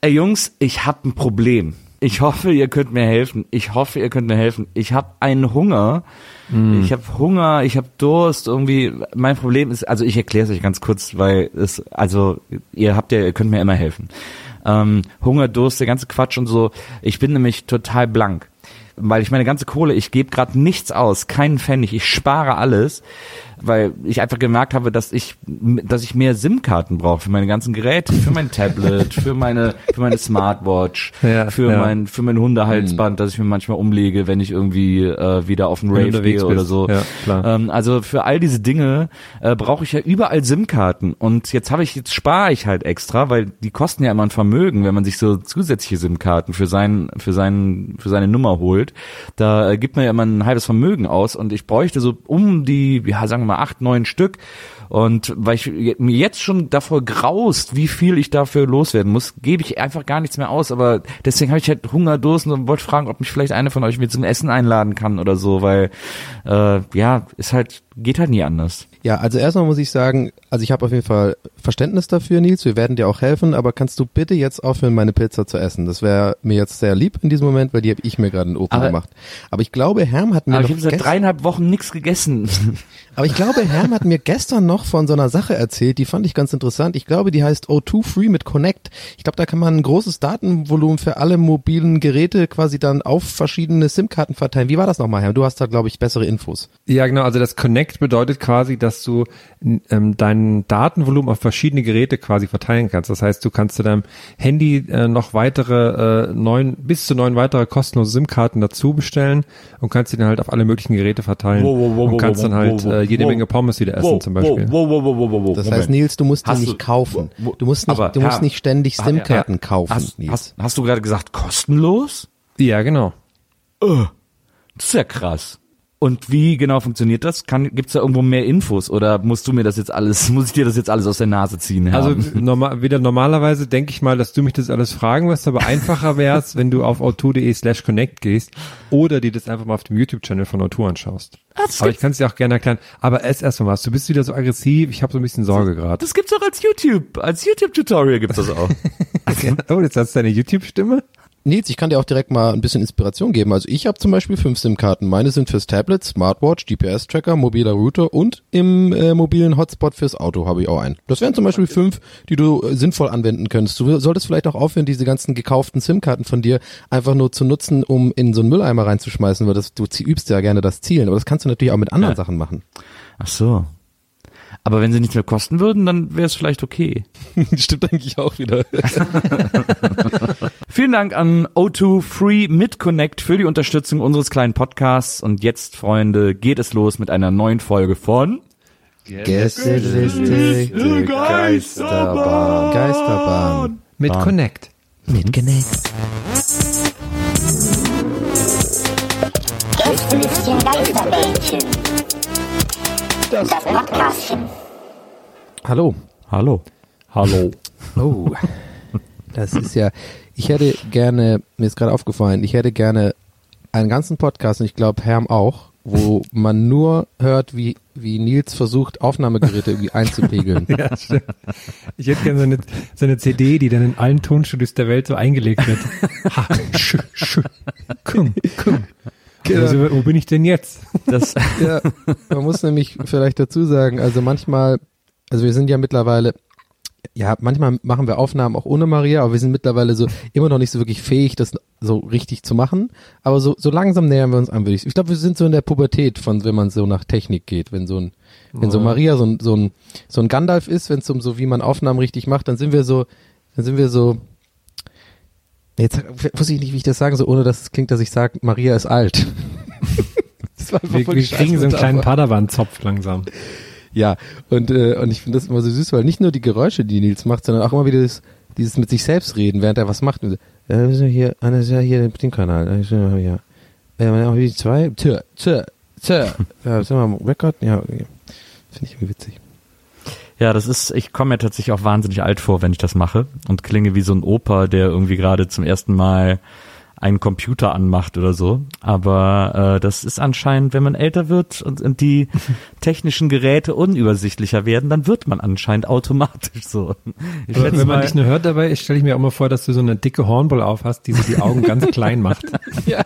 Ey Jungs, ich habe ein Problem. Ich hoffe, ihr könnt mir helfen. Ich hoffe, ihr könnt mir helfen. Ich habe einen Hunger. Ich habe Hunger, ich habe Durst. Irgendwie, mein Problem ist, also ich erkläre es euch ganz kurz, weil es, also ihr habt ja, ihr könnt mir immer helfen. Ähm, Hunger, Durst, der ganze Quatsch und so. Ich bin nämlich total blank, weil ich meine ganze Kohle, ich gebe gerade nichts aus, keinen Pfennig, ich spare alles, weil ich einfach gemerkt habe, dass ich, dass ich mehr SIM-Karten brauche für meine ganzen Geräte, für mein Tablet, für meine, für meine Smartwatch, Ja, für ja. mein, für mein Hundehalsband, das ich mir manchmal umlege, wenn ich irgendwie äh, wieder auf den Rave unterwegs gehe oder bist. so. Ja, klar. Ähm, also für all diese Dinge äh, brauche ich ja überall SIM-Karten und jetzt habe ich jetzt spare ich halt extra, weil die kosten ja immer ein Vermögen, wenn man sich so zusätzliche SIM-Karten für seinen für seinen für seine Nummer holt. Da äh, gibt man ja immer ein halbes Vermögen aus und ich bräuchte so um die ja sagen wir mal acht neun Stück und weil ich mir jetzt schon davor graust, wie viel ich dafür loswerden muss, gebe ich einfach gar nichts mehr aus. Aber deswegen habe ich halt Hunger, Durst und wollte fragen, ob mich vielleicht eine von euch mit zum Essen einladen kann oder so, weil äh, ja, ist halt geht halt nie anders. Ja, also erstmal muss ich sagen, also ich habe auf jeden Fall Verständnis dafür, Nils. Wir werden dir auch helfen, aber kannst du bitte jetzt aufhören, meine Pizza zu essen? Das wäre mir jetzt sehr lieb in diesem Moment, weil die habe ich mir gerade in den Ofen Aber- gemacht. Aber ich glaube, Herm hat mir Aber noch ich habe seit dreieinhalb Wochen nichts gegessen. aber ich glaube, Herm hat mir gestern noch von so einer Sache erzählt, die fand ich ganz interessant. Ich glaube, die heißt O2 Free mit Connect. Ich glaube, da kann man ein großes Datenvolumen für alle mobilen Geräte quasi dann auf verschiedene SIM-Karten verteilen. Wie war das nochmal, Herm? Du hast da, glaube ich, bessere Infos. Ja, genau. Also das Connect bedeutet quasi, dass du ähm, dein Datenvolumen auf verschiedene Geräte quasi verteilen kannst. Das heißt, du kannst zu deinem Handy äh, noch weitere äh, neun, bis zu neun weitere kostenlose SIM-Karten dazu bestellen und kannst die dann halt auf alle möglichen Geräte verteilen und kannst dann halt äh, jede Menge Pommes wieder essen zum Beispiel. Wow, wow, wow, wow, wow, wow. Das Moment. heißt, Nils, du musst die nicht kaufen. wo- Du musst nicht, aber, du musst Herr- nicht ständig SIM-Karten ja, kaufen, Hast, Nils. hast, hast du gerade gesagt kostenlos? Ja, genau. Das ist ja krass. Und wie genau funktioniert das? Kann, gibt's da irgendwo mehr Infos oder musst du mir das jetzt alles, muss ich dir das jetzt alles aus der Nase ziehen? Herr? Also normal, wieder normalerweise denke ich mal, dass du mich das alles fragen wirst, aber einfacher wäre es, wenn du auf auto.de slash connect gehst oder dir das einfach mal auf dem YouTube-Channel von Auto anschaust. aber ich kann es dir auch gerne erklären. Aber ess erstmal was. Du bist wieder so aggressiv. Ich habe so ein bisschen Sorge gerade. das gibt's auch als YouTube, als YouTube-Tutorial gibt's das auch. Oh, jetzt hast du deine YouTube-Stimme? Nils, ich kann dir auch direkt mal ein bisschen Inspiration geben. Also ich habe zum Beispiel fünf SIM-Karten. Meine sind fürs Tablet, Smartwatch, GPS-Tracker, mobiler Router und im äh, mobilen Hotspot fürs Auto habe ich auch einen. Das wären zum Beispiel fünf, die du äh, sinnvoll anwenden könntest. Du solltest vielleicht auch aufhören, diese ganzen gekauften SIM-Karten von dir einfach nur zu nutzen, um in so einen Mülleimer reinzuschmeißen, weil das, du übst ja gerne das Zielen. Aber das kannst du natürlich auch mit anderen Ja. Sachen machen. Ach so. Aber wenn sie nichts mehr kosten würden, dann wäre es vielleicht okay. Stimmt eigentlich auch wieder. Vielen Dank an O2 Free mit Connect für die Unterstützung unseres kleinen Podcasts. Und jetzt, Freunde, geht es los mit einer neuen Folge von Gästeliste Geisterbahn. Geisterbahn. Mit Bahn. Connect. Mit Connect. Gästelistchen. Das Podcastchen. Hallo. Hallo. Hallo. Oh, das ist ja, ich hätte gerne, mir ist gerade aufgefallen, ich hätte gerne einen ganzen Podcast und ich glaube Herm auch, wo man nur hört, wie, wie Nils versucht, Aufnahmegeräte irgendwie einzupegeln. Ja, stimmt. Ich hätte gerne so eine, so eine CD, die dann in allen Tonstudios der Welt so eingelegt wird. Ha, sch, sch, komm, komm. Genau. Also, wo bin ich denn jetzt? Das, Ja, man muss nämlich vielleicht dazu sagen, also manchmal, also wir sind ja mittlerweile, ja, manchmal machen wir Aufnahmen auch ohne Maria, aber wir sind mittlerweile so immer noch nicht so wirklich fähig, das so richtig zu machen. Aber so, so langsam nähern wir uns an, würde ich. Ich glaube, wir sind so in der Pubertät von, wenn man so nach Technik geht, wenn so ein, wenn so Maria so ein, so ein, so ein Gandalf ist, wenn es um so, wie man Aufnahmen richtig macht, dann sind wir so, dann sind wir so, jetzt weiß ich nicht, wie ich das sagen soll, ohne dass es klingt, dass ich sage, Maria ist alt. Das war einfach Wir, wir kriegen so einen kleinen Padawan-Zopf langsam. Ja, und, äh, und ich finde das immer so süß, weil nicht nur die Geräusche, die Nils macht, sondern auch immer wieder das, dieses mit sich selbst reden, während er was macht. Und Ja, sind hier, Anna ist ja hier den Bedienkanal. Ja. Ja, wir haben die zwei. Tja, tja, tja. Ja, sind wir am Record? Ja, finde ich irgendwie witzig. Ja, das ist, ich komme mir tatsächlich auch wahnsinnig alt vor, wenn ich das mache und klinge wie so ein Opa, der irgendwie gerade zum ersten Mal einen Computer anmacht oder so. Aber äh, das ist anscheinend, wenn man älter wird und, und die technischen Geräte unübersichtlicher werden, dann wird man anscheinend automatisch so. Ich Aber schätze wenn man mal, dich nur hört dabei, stelle ich mir auch mal vor, dass du so eine dicke Hornball auf hast, die so die Augen ganz klein macht. ja,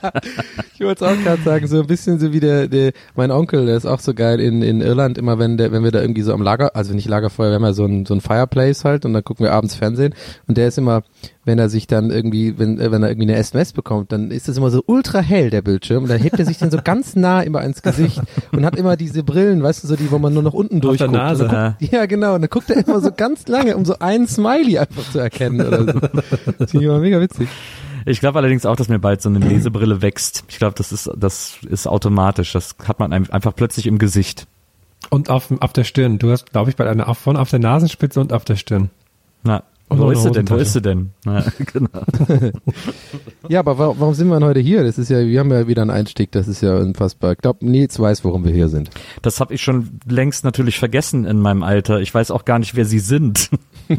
ich wollte es auch gerade sagen, so ein bisschen so wie der, der, mein Onkel, der ist auch so geil in, in Irland, immer wenn der, wenn wir da irgendwie so am Lager, also nicht Lagerfeuer, wir haben ja so ein, so ein Fireplace halt und dann gucken wir abends Fernsehen und der ist immer, wenn er sich dann irgendwie, wenn, äh, wenn er irgendwie eine SMS bekommt, dann ist das immer so ultra hell, der Bildschirm, und dann hebt er sich dann so ganz nah immer ans Gesicht und hat immer diese Brillen, weißt du, so die, wo man nur noch unten Auf der durchguckt. Nase, guckt, ja, genau, und dann guckt er immer so ganz lange, um so einen Smiley einfach zu erkennen oder so. Das finde ich immer mega witzig. Ich glaube allerdings auch, dass mir bald so eine Lesebrille wächst. Ich glaube, das ist, das ist automatisch. Das hat man ein- einfach plötzlich im Gesicht. Und auf, auf der Stirn. Du hast, glaube ich, bei einer, auf, von auf der Nasenspitze und auf der Stirn. Na, Und wo ist sie denn? Wo ist sie denn? Na, genau. Ja, aber wa- warum sind wir denn heute hier? Das ist ja, wir haben ja wieder einen Einstieg, das ist ja unfassbar. Ich glaube, Nils weiß, warum wir hier sind. Das habe ich schon längst natürlich vergessen in meinem Alter. Ich weiß auch gar nicht, wer sie sind.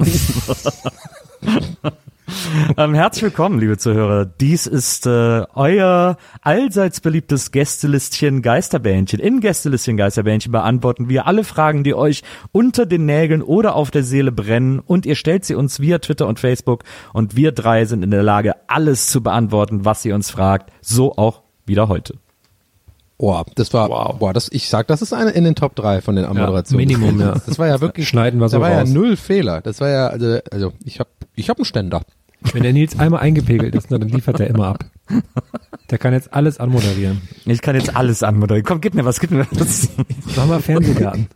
ähm, herzlich willkommen, liebe Zuhörer. Dies ist äh, euer allseits beliebtes Gästelistchen Geisterbähnchen. In Gästelistchen Geisterbähnchen beantworten wir alle Fragen, die euch unter den Nägeln oder auf der Seele brennen und ihr stellt sie uns via Twitter und Facebook und wir drei sind in der Lage, alles zu beantworten, was ihr uns fragt. So auch wieder heute. Boah, das war, boah, das, ich sag, das ist eine in den Top 3 von den Moderationen. Minimum, ja. Das war ja wirklich, Schneiden wir so da war raus. ja null Fehler. Das war ja, also, also ich hab, ich hab einen Ständer. Wenn der Nils einmal eingepegelt ist, dann liefert er immer ab. Der kann jetzt alles anmoderieren. Ich kann jetzt alles anmoderieren. Komm, gib mir was, gib mir was. Mach mal Fernsehgarten.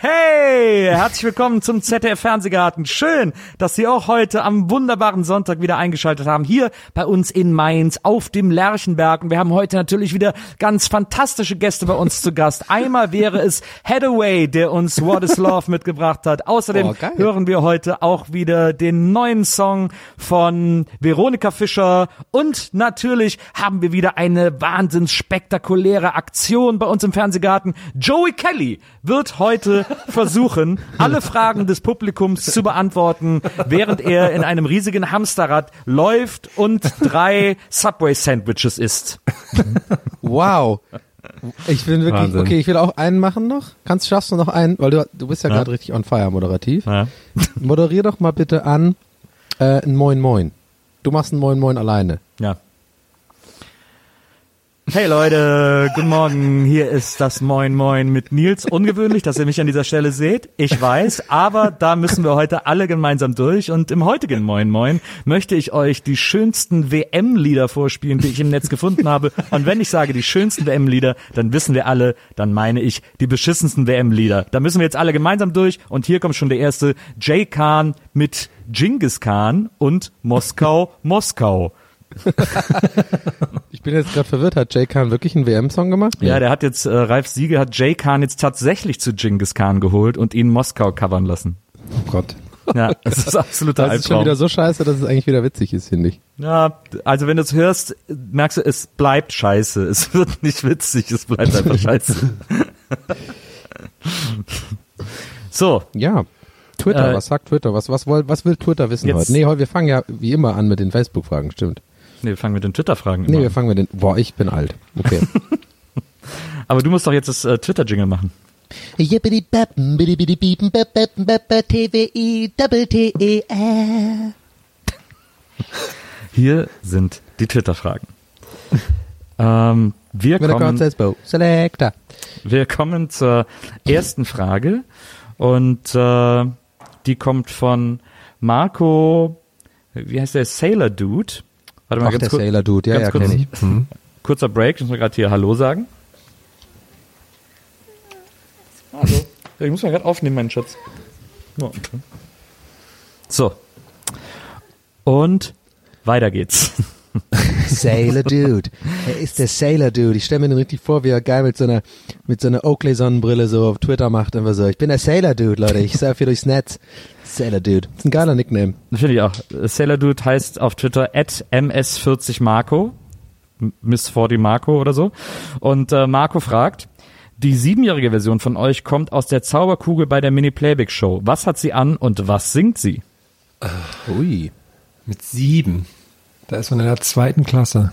Hey, herzlich willkommen zum ZDF Fernsehgarten. Schön, dass Sie auch heute am wunderbaren Sonntag wieder eingeschaltet haben. Hier bei uns in Mainz auf dem Lerchenberg. Und wir haben heute natürlich wieder ganz fantastische Gäste bei uns zu Gast. Einmal wäre es Hathaway, der uns What is Love mitgebracht hat. Außerdem Oh, hören wir heute auch wieder den neuen Song von Veronika Fischer. Und natürlich haben wir wieder eine wahnsinns spektakuläre Aktion bei uns im Fernsehgarten. Joey Kelly wird heute versuchen, alle Fragen des Publikums zu beantworten, während er in einem riesigen Hamsterrad läuft und drei Subway-Sandwiches isst. Wow. Ich bin wirklich, Wahnsinn. okay, ich will auch einen machen noch. Kannst, schaffst du noch einen? Weil du, du bist ja, Ja. gerade richtig on fire moderativ. Ja. Moderier doch mal bitte an, äh, ein Moin Moin. Du machst ein Moin Moin alleine. Ja. Hey Leute, guten Morgen. Hier ist das Moin Moin mit Nils. Ungewöhnlich, dass ihr mich an dieser Stelle seht. Ich weiß, aber da müssen wir heute alle gemeinsam durch. Und im heutigen Moin Moin möchte ich euch die schönsten WM-Lieder vorspielen, die ich im Netz gefunden habe. Und wenn ich sage die schönsten WM-Lieder, dann wissen wir alle, dann meine ich die beschissensten WM-Lieder. Da müssen wir jetzt alle gemeinsam durch. Und hier kommt schon der erste Jay Khan mit Genghis Khan und Moskau, Moskau. Ich bin jetzt gerade verwirrt. Hat Jay Khan wirklich einen WM-Song gemacht? Ja, der hat jetzt, äh, Ralf Siege hat Jay Khan jetzt tatsächlich zu Genghis Khan geholt und ihn Moskau covern lassen. Oh Gott. Ja, das ist absoluter Das ist schon Albtraum. wieder so scheiße, dass es eigentlich wieder witzig ist, finde ich. Ja, also wenn du es hörst, merkst du, es bleibt scheiße. Es wird nicht witzig, es bleibt einfach scheiße. so, Ja. Twitter, Äh, was sagt Twitter? Was, was, woll, was will Twitter wissen Jetzt- heute? Nee, heute, wir fangen ja wie immer an mit den Facebook-Fragen, stimmt. Nee, wir fangen mit den Twitter-Fragen Nee, immer wir an. fangen mit den, boah, ich bin alt. Okay. Aber du musst doch jetzt das äh, Twitter-Jingle machen. Hier sind die Twitter-Fragen. ähm, wir, kommen, wir kommen zur ersten Frage und äh, die kommt von Marco, wie heißt der, Sailor Dude. Warte mal Ach, ganz der kurz. Sailor Dude, ja, ganz ja, kurz. kenn ich. Kurzer Break, ich muss mal gerade hier Hallo sagen. Hallo. Ich muss mal gerade aufnehmen, meinen Schatz. Okay. So. Und weiter geht's. Sailor Dude. Er ist der Sailor Dude. Ich stelle mir den richtig vor, wie er geil mit so einer, mit so einer Oakley-Sonnenbrille so auf Twitter macht. Einfach so, ich bin der Sailor Dude, Leute. Ich surfe hier durchs Netz. Sailor Dude. ist ein geiler Nickname. Finde ich auch. Sailor Dude heißt auf Twitter at ms40marco. Miss 40 Marco oder so. Und äh, Marco fragt, die siebenjährige Version von euch kommt aus der Zauberkugel bei der Mini-Playback-Show. Was hat sie an und was singt sie? Ui. Mit sieben. Da ist man in der zweiten Klasse.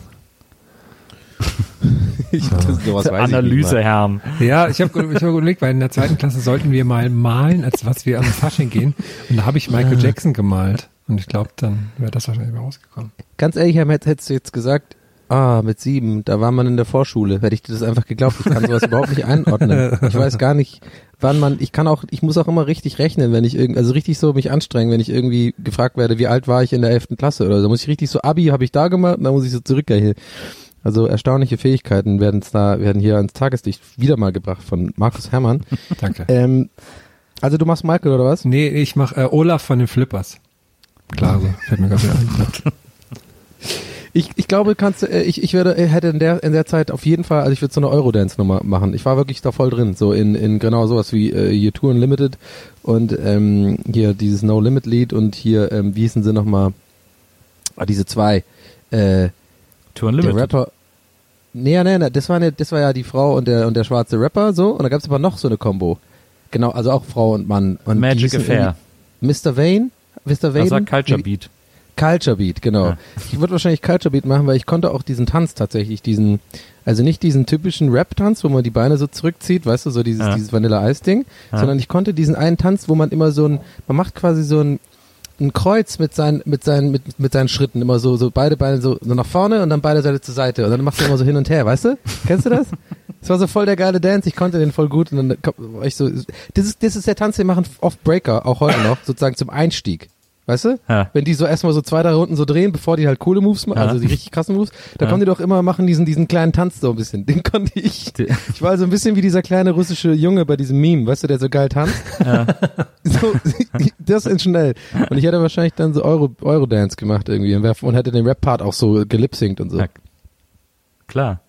Ich, das, sowas weiß Analyse, ich Herrn. Ja, ich habe ich hab überlegt, weil in der zweiten Klasse sollten wir mal malen, als was wir am Fasching gehen. Und da habe ich Michael Jackson gemalt. Und ich glaube, dann wäre das wahrscheinlich mal rausgekommen. Ganz ehrlich, Herr Metz, hättest du jetzt gesagt, ah, mit sieben, da war man in der Vorschule. Hätte ich dir das einfach geglaubt. Ich kann sowas überhaupt nicht einordnen. Ich weiß gar nicht, wann man, ich kann auch, ich muss auch immer richtig rechnen, wenn ich irgendwie, also richtig so mich anstrengen, wenn ich irgendwie gefragt werde, wie alt war ich in der elften Klasse oder so. Muss ich richtig so, Abi habe ich da gemacht, und dann muss ich so zurückgehen. Also erstaunliche Fähigkeiten werden da, werden hier ans Tageslicht wieder mal gebracht von Markus Herrmann. Danke. ähm, also du machst Michael oder was? Nee, ich mache äh, Olaf von den Flippers. Klar, so. Fällt mir gerade ein. Ich, ich glaube, kannst du, äh, ich, ich werde, äh, hätte in der, in der Zeit auf jeden Fall, also ich würde so eine Eurodance-Nummer machen. Ich war wirklich da voll drin, so in, in genau sowas wie äh, hier Tour Unlimited und ähm, hier dieses No Limit Lied und hier, ähm, wie hießen sie nochmal? Ah, diese zwei. Äh, Tour der Unlimited. Rapper. Nee, nee, nee, das war, ne, das war ja die Frau und der und der schwarze Rapper so und da gab es aber noch so eine Combo. Genau, also auch Frau und Mann. Und Magic Affair. Mr. Vane? Mr. Vane? Also Culture Nee, Beat. Culture Beat, genau. Ja. Ich würde wahrscheinlich Culture Beat machen, weil ich konnte auch diesen Tanz tatsächlich, diesen, also nicht diesen typischen Rap-Tanz, wo man die Beine so zurückzieht, weißt du, so dieses, Ja. dieses Vanilla-Eis-Ding, Ja. sondern ich konnte diesen einen Tanz, wo man immer so ein, man macht quasi so ein, ein Kreuz mit seinen, mit seinen, mit, mit seinen Schritten, immer so, so beide Beine so, so nach vorne und dann beide Seite zur Seite und dann machst du immer so hin und her, weißt du? Kennst du das? Das war so voll der geile Dance, ich konnte den voll gut und dann war ich so, das ist, das ist der Tanz, den machen oft Breaker, auch heute noch, sozusagen zum Einstieg. Weißt du? Ja. Wenn die so erstmal so zwei, drei Runden so drehen, bevor die halt coole Moves machen, Ja. also die richtig krassen Moves, da Ja. kommen die doch immer machen diesen, diesen kleinen Tanz so ein bisschen. Den konnte ich. Ich war so ein bisschen wie dieser kleine russische Junge bei diesem Meme, weißt du, der so geil tanzt. So, das in schnell. Und ich hätte wahrscheinlich dann so Euro, Eurodance gemacht irgendwie und, hätte den Rap-Part auch so gelipsingt und so. Ja. Klar.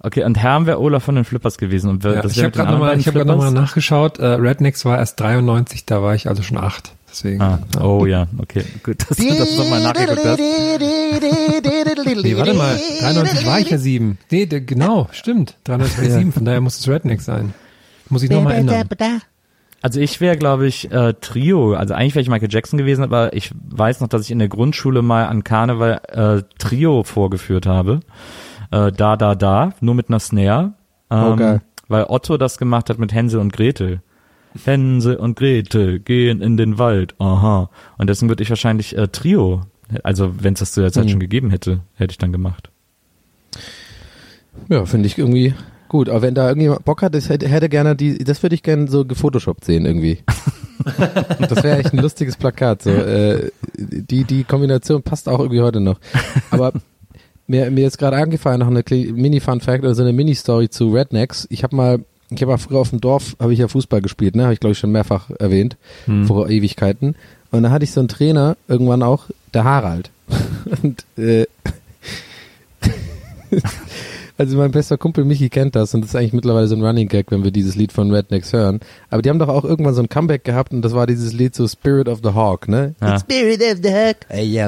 Okay, und Herm wäre Olaf von den Flippers gewesen. Und wer- Ja, das ich habe gerade nochmal hab grad noch mal nachgeschaut. Äh, Rednecks war erst 93, da war ich also schon acht. Deswegen. Ah, oh ja, okay. Gut, dass du das nochmal nachgeguckt hast. Nee, warte mal. 93 war ich ja sieben. Nee, der, genau, stimmt. 93 war ich sieben, von daher muss es Redneck sein. Muss ich nochmal ändern. Also ich wäre, glaube ich, äh, Trio. Also eigentlich wäre ich Michael Jackson gewesen, aber ich weiß noch, dass ich in der Grundschule mal an Karneval äh, Trio vorgeführt habe. Äh, da, da, da, nur mit einer Snare. Ähm, Oh, geil. Weil Otto das gemacht hat mit Hänsel und Gretel. Hänsel und Gretel gehen in den Wald. Aha. Und deswegen würde ich wahrscheinlich äh, Trio, also wenn es das zu der Zeit Hm. schon gegeben hätte, hätte ich dann gemacht. Ja, finde ich irgendwie gut. Aber wenn da irgendjemand Bock hat, das hätte, hätte gerne die, das würde ich gerne so gefotoshoppt sehen irgendwie. das wäre echt ein lustiges Plakat. So, äh, die, die Kombination passt auch irgendwie heute noch. Aber mir, mir ist gerade angefallen noch eine Mini-Fun-Fact oder so eine Mini-Story zu Rednecks. Ich habe mal, ich habe früher auf dem Dorf, habe ich ja Fußball gespielt, ne? Habe ich glaube ich schon mehrfach erwähnt, vor Ewigkeiten. Und da hatte ich so einen Trainer, irgendwann auch, der Harald. Und äh, also mein bester Kumpel Michi kennt das und das ist eigentlich mittlerweile so ein Running Gag, wenn wir dieses Lied von Rednecks hören. Aber die haben doch auch irgendwann so ein Comeback gehabt und das war dieses Lied so Spirit of the Hawk, ne? Ja. Spirit of the Hawk.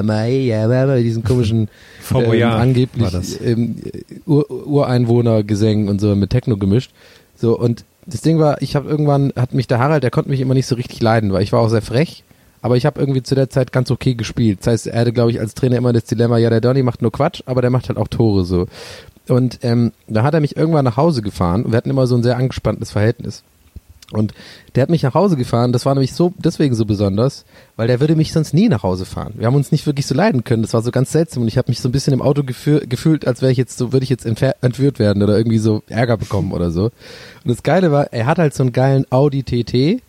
Mal, mal, diesen komischen ähm, angeblich ähm, Ur Ureinwohnergesängen und so mit Techno gemischt. So und das Ding war, ich habe irgendwann hat mich der Harald, der konnte mich immer nicht so richtig leiden, weil ich war auch sehr frech. Aber ich habe irgendwie zu der Zeit ganz okay gespielt. Das heißt, er hatte, glaube ich, als Trainer immer das Dilemma, ja, der Donny macht nur Quatsch, aber der macht halt auch Tore so. Und ähm, da hat er mich irgendwann nach Hause gefahren und wir hatten immer so ein sehr angespanntes Verhältnis. Und der hat mich nach Hause gefahren, das war nämlich so deswegen so besonders, weil der würde mich sonst nie nach Hause fahren. Wir haben uns nicht wirklich so leiden können, das war so ganz seltsam und ich habe mich so ein bisschen im Auto gefühl, gefühlt, als wäre ich jetzt so, würde ich jetzt entführt werden oder irgendwie so Ärger bekommen oder so. Und das Geile war, er hat halt so einen geilen Audi TT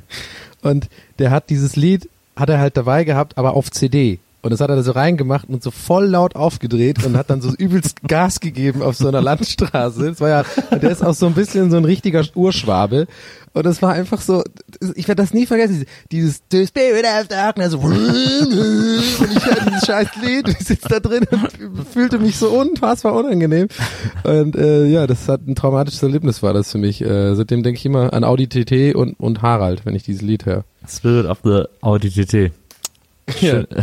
und der hat dieses Lied, hat er halt dabei gehabt, aber auf CD. Und das hat er da so reingemacht und so voll laut aufgedreht und hat dann so übelst Gas gegeben auf so einer Landstraße. Das war ja, der ist auch so ein bisschen so ein richtiger Urschwabe. Und das war einfach so, ich werde das nie vergessen, dieses The Spirit of Darkness. Und ich höre dieses scheiß Lied und ich sitze da drin und fühlte mich so unfassbar unangenehm. Und äh, ja, das hat ein traumatisches Erlebnis war das für mich. Äh, seitdem denke ich immer an Audi TT und, und Harald, wenn ich dieses Lied höre. Spirit of the Audi TT. Ja.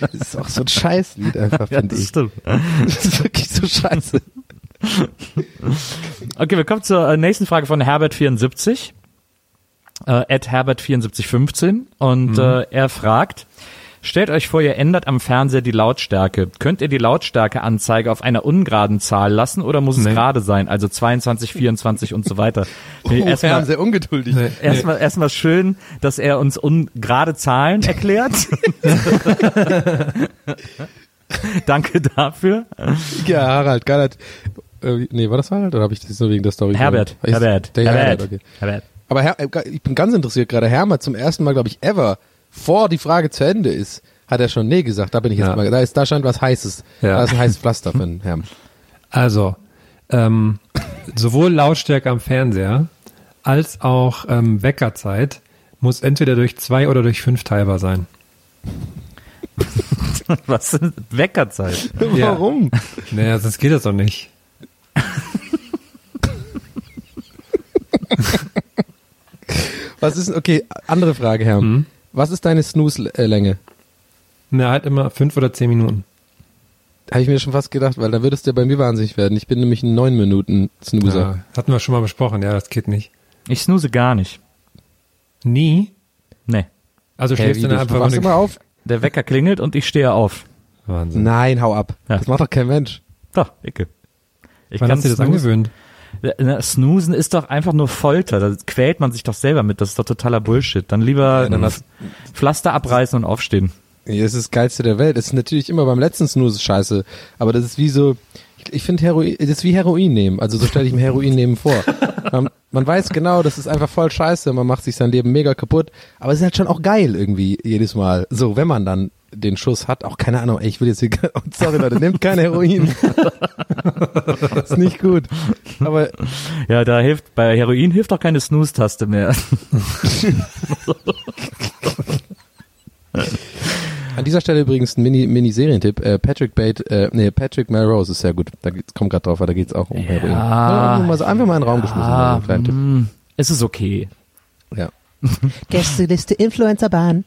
Das ist auch so ein Scheißlied einfach, Ja, finde das ich. stimmt. Das ist wirklich so scheiße. Okay, wir kommen zur äh, nächsten Frage von Herbert74. Äh, at Herbert7415. Und äh, er fragt, stellt euch vor, ihr ändert am Fernseher die Lautstärke. Könnt ihr die Lautstärkeanzeige auf einer ungeraden Zahl lassen oder muss es Nee. gerade sein? Also 22, 24 und so weiter. Nee, Oh, erstmal, Herrn, sehr ungeduldig. erstmal, erstmal schön, dass er uns ungerade Zahlen erklärt. Danke dafür. Ja, Harald, Harald. Äh, nee, war das Harald oder habe ich das nur wegen der Story? Herbert? Herbert, Herbert, Herbert, okay. Herbert. Aber Her äh, ich bin ganz interessiert gerade. Herm hat zum ersten Mal, glaube ich, ever, vor die Frage zu Ende ist, hat er schon nee gesagt. Da bin ich jetzt Ja. mal. Da ist, da scheint was Heißes. Ja. Da ist ein heißes Pflaster für den Herm. Also, ähm, sowohl Lautstärke am Fernseher als auch ähm, Weckerzeit muss entweder durch zwei oder durch fünf teilbar sein. Was ist Weckerzeit? Ja. Warum? Naja, sonst geht das doch nicht. Was ist, okay, andere Frage, Herm. Hm? Was ist deine Snooze-Länge? Na, halt immer fünf oder zehn Minuten. Habe ich mir schon fast gedacht, weil da würdest du ja bei mir wahnsinnig werden. Ich bin nämlich ein neun Minuten Snoozer. Ja, hatten wir schon mal besprochen, ja, das geht nicht. Ich snooze gar nicht. Nie? Nee. Also Hey, schläfst wie, du dann einfach wachst immer auf? Der Wecker klingelt und ich stehe auf. Wahnsinn. Nein, hau ab. Ja. Das macht doch kein Mensch. Doch, Icke. Ich Wann kann hast du das snoozen. angewöhnt? Na, Snoosen ist doch einfach nur Folter. Da quält man sich doch selber mit. Das ist doch totaler Bullshit. Dann lieber ein hast- Pflaster abreißen und aufstehen. Ja, Das ist das Geilste der Welt. Das ist natürlich immer beim letzten Snooze scheiße. Aber das ist wie so, ich, ich finde Heroin, das ist wie Heroin nehmen. Also so stelle ich mir Heroin nehmen vor. man, man weiß genau, das ist einfach voll scheiße. Man macht sich sein Leben mega kaputt. Aber es ist halt schon auch geil irgendwie jedes Mal. So, wenn man dann den Schuss hat, auch keine Ahnung, ey, ich will jetzt hier, sorry Leute, nehmt kein Heroin. ist nicht gut. Aber Ja, da hilft, bei Heroin hilft doch keine Snooze-Taste mehr. An dieser Stelle übrigens ein Mini- Mini-Serientipp. äh, Patrick Bate, äh, nee, Patrick Melrose ist sehr gut. Da geht's, kommt gerade drauf, weil da geht's auch um Heroin. Ja, nur mal so einfach mal in den Raum geschmissen. So einen kleinen Tipp. mm, es ist okay. Ja. Gästeliste Influencerbahn.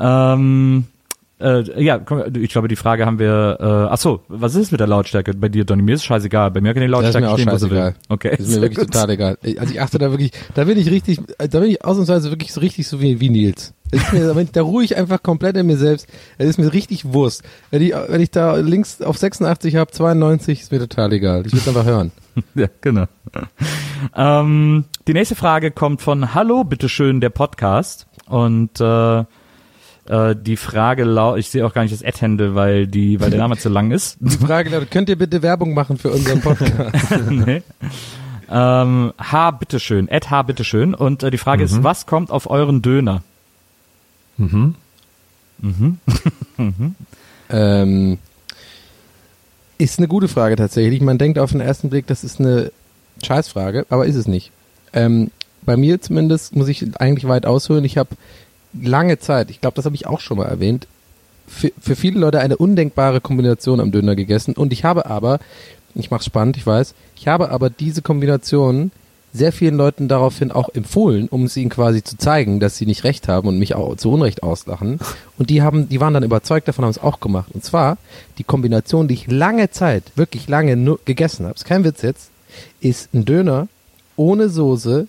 Ähm, äh, ja, komm, ich glaube, die Frage haben wir. Äh, ach so, was ist mit der Lautstärke bei dir, Donny? Mir ist scheißegal. Bei mir kann die Lautstärke stehen, wo sie will. scheißegal. Okay, Das ist mir wirklich gut. total egal. Also ich achte da wirklich, da bin ich richtig, da bin ich ausnahmsweise wirklich so richtig so wie, wie Nils. Mir, da ruhe ich einfach komplett in mir selbst. Es ist mir richtig Wurst. Wenn ich, wenn ich da links auf 86 habe, 92, ist mir total egal. Ich will es einfach hören. Ja, genau. ähm, die nächste Frage kommt von Hallo, bitteschön, der Podcast. Und äh, äh, die Frage lau ich sehe auch gar nicht das Ad-Handle, weil die, weil der Name zu lang ist. Die Frage lautet, könnt ihr bitte Werbung machen für unseren Podcast? nee. Ähm, H, bitteschön, Ed H, bitteschön. Und äh, die Frage ist, was kommt auf euren Döner? Ähm, ist eine gute Frage tatsächlich. Man denkt auf den ersten Blick, das ist eine Scheißfrage, aber ist es nicht. Ähm, bei mir zumindest muss ich eigentlich weit ausholen. Ich habe lange Zeit, ich glaube, das habe ich auch schon mal erwähnt, für, für viele Leute eine undenkbare Kombination am Döner gegessen. Und ich habe aber, ich mache spannend, ich weiß, ich habe aber diese Kombination sehr vielen Leuten daraufhin auch empfohlen, um es ihnen quasi zu zeigen, dass sie nicht recht haben und mich auch zu Unrecht auslachen. Und die haben, die waren dann überzeugt davon, haben es auch gemacht. Und zwar die Kombination, die ich lange Zeit, wirklich lange nur gegessen habe, ist kein Witz jetzt, ist ein Döner ohne Soße,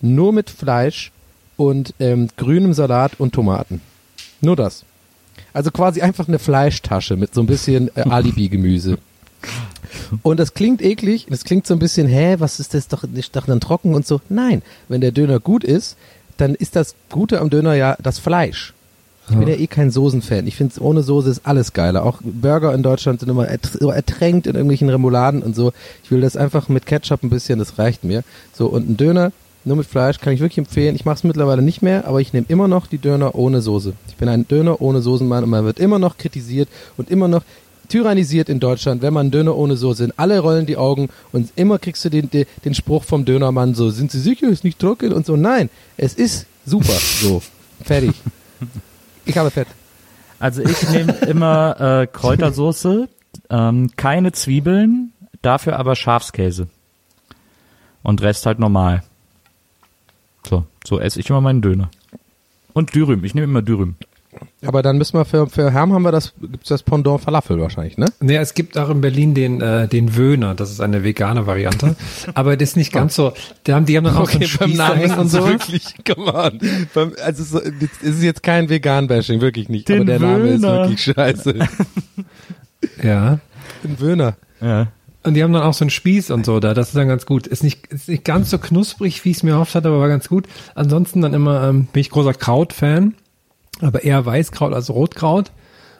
nur mit Fleisch und ähm, grünem Salat und Tomaten. Nur das. Also quasi einfach eine Fleischtasche mit so ein bisschen äh, Alibi-Gemüse. Und das klingt eklig, das klingt so ein bisschen, hä, was ist das doch nicht doch dann trocken und so. Nein, wenn der Döner gut ist, dann ist das Gute am Döner ja das Fleisch. Ich bin ja eh kein Soßenfan. Ich finde, ohne Soße ist alles geiler. Auch Burger in Deutschland sind immer ertränkt in irgendwelchen Remouladen und so. Ich will das einfach mit Ketchup ein bisschen, das reicht mir. So, und ein Döner nur mit Fleisch kann ich wirklich empfehlen. Ich mache es mittlerweile nicht mehr, aber ich nehme immer noch die Döner ohne Soße. Ich bin ein Döner ohne Soßenmann und man wird immer noch kritisiert und immer noch tyrannisiert in Deutschland, wenn man Döner ohne Soße in alle rollen die Augen und immer kriegst du den, den, den Spruch vom Dönermann so, sind Sie sicher, ist nicht trocken und so. Nein, es ist super. So, fertig. Ich habe Fett. Also ich nehme immer äh, Kräutersoße, ähm, keine Zwiebeln, dafür aber Schafskäse. Und Rest halt normal. So, so esse ich immer meinen Döner. Und Dürüm, ich nehme immer Dürüm. Aber dann müssen wir für, für Herm haben wir das, gibt's das Pendant Falafel wahrscheinlich, ne? Nee, es gibt auch in Berlin den, äh, den Wöhner, das ist eine vegane Variante. Aber das ist nicht ganz so. Die haben, die haben dann auch so einen hängen und so. wirklich, come on. Beim, also so, es ist jetzt kein Vegan-Bashing, wirklich nicht. Den aber der Name ist wirklich scheiße. Ja. Ein Wöhner. Ja. Und die haben dann auch so einen Spieß und so da. Das ist dann ganz gut. Ist nicht, ist nicht ganz so knusprig, wie ich es mir erhofft hatte, aber war ganz gut. Ansonsten dann immer, ähm, bin ich großer Kraut-Fan. Aber eher Weißkraut als Rotkraut.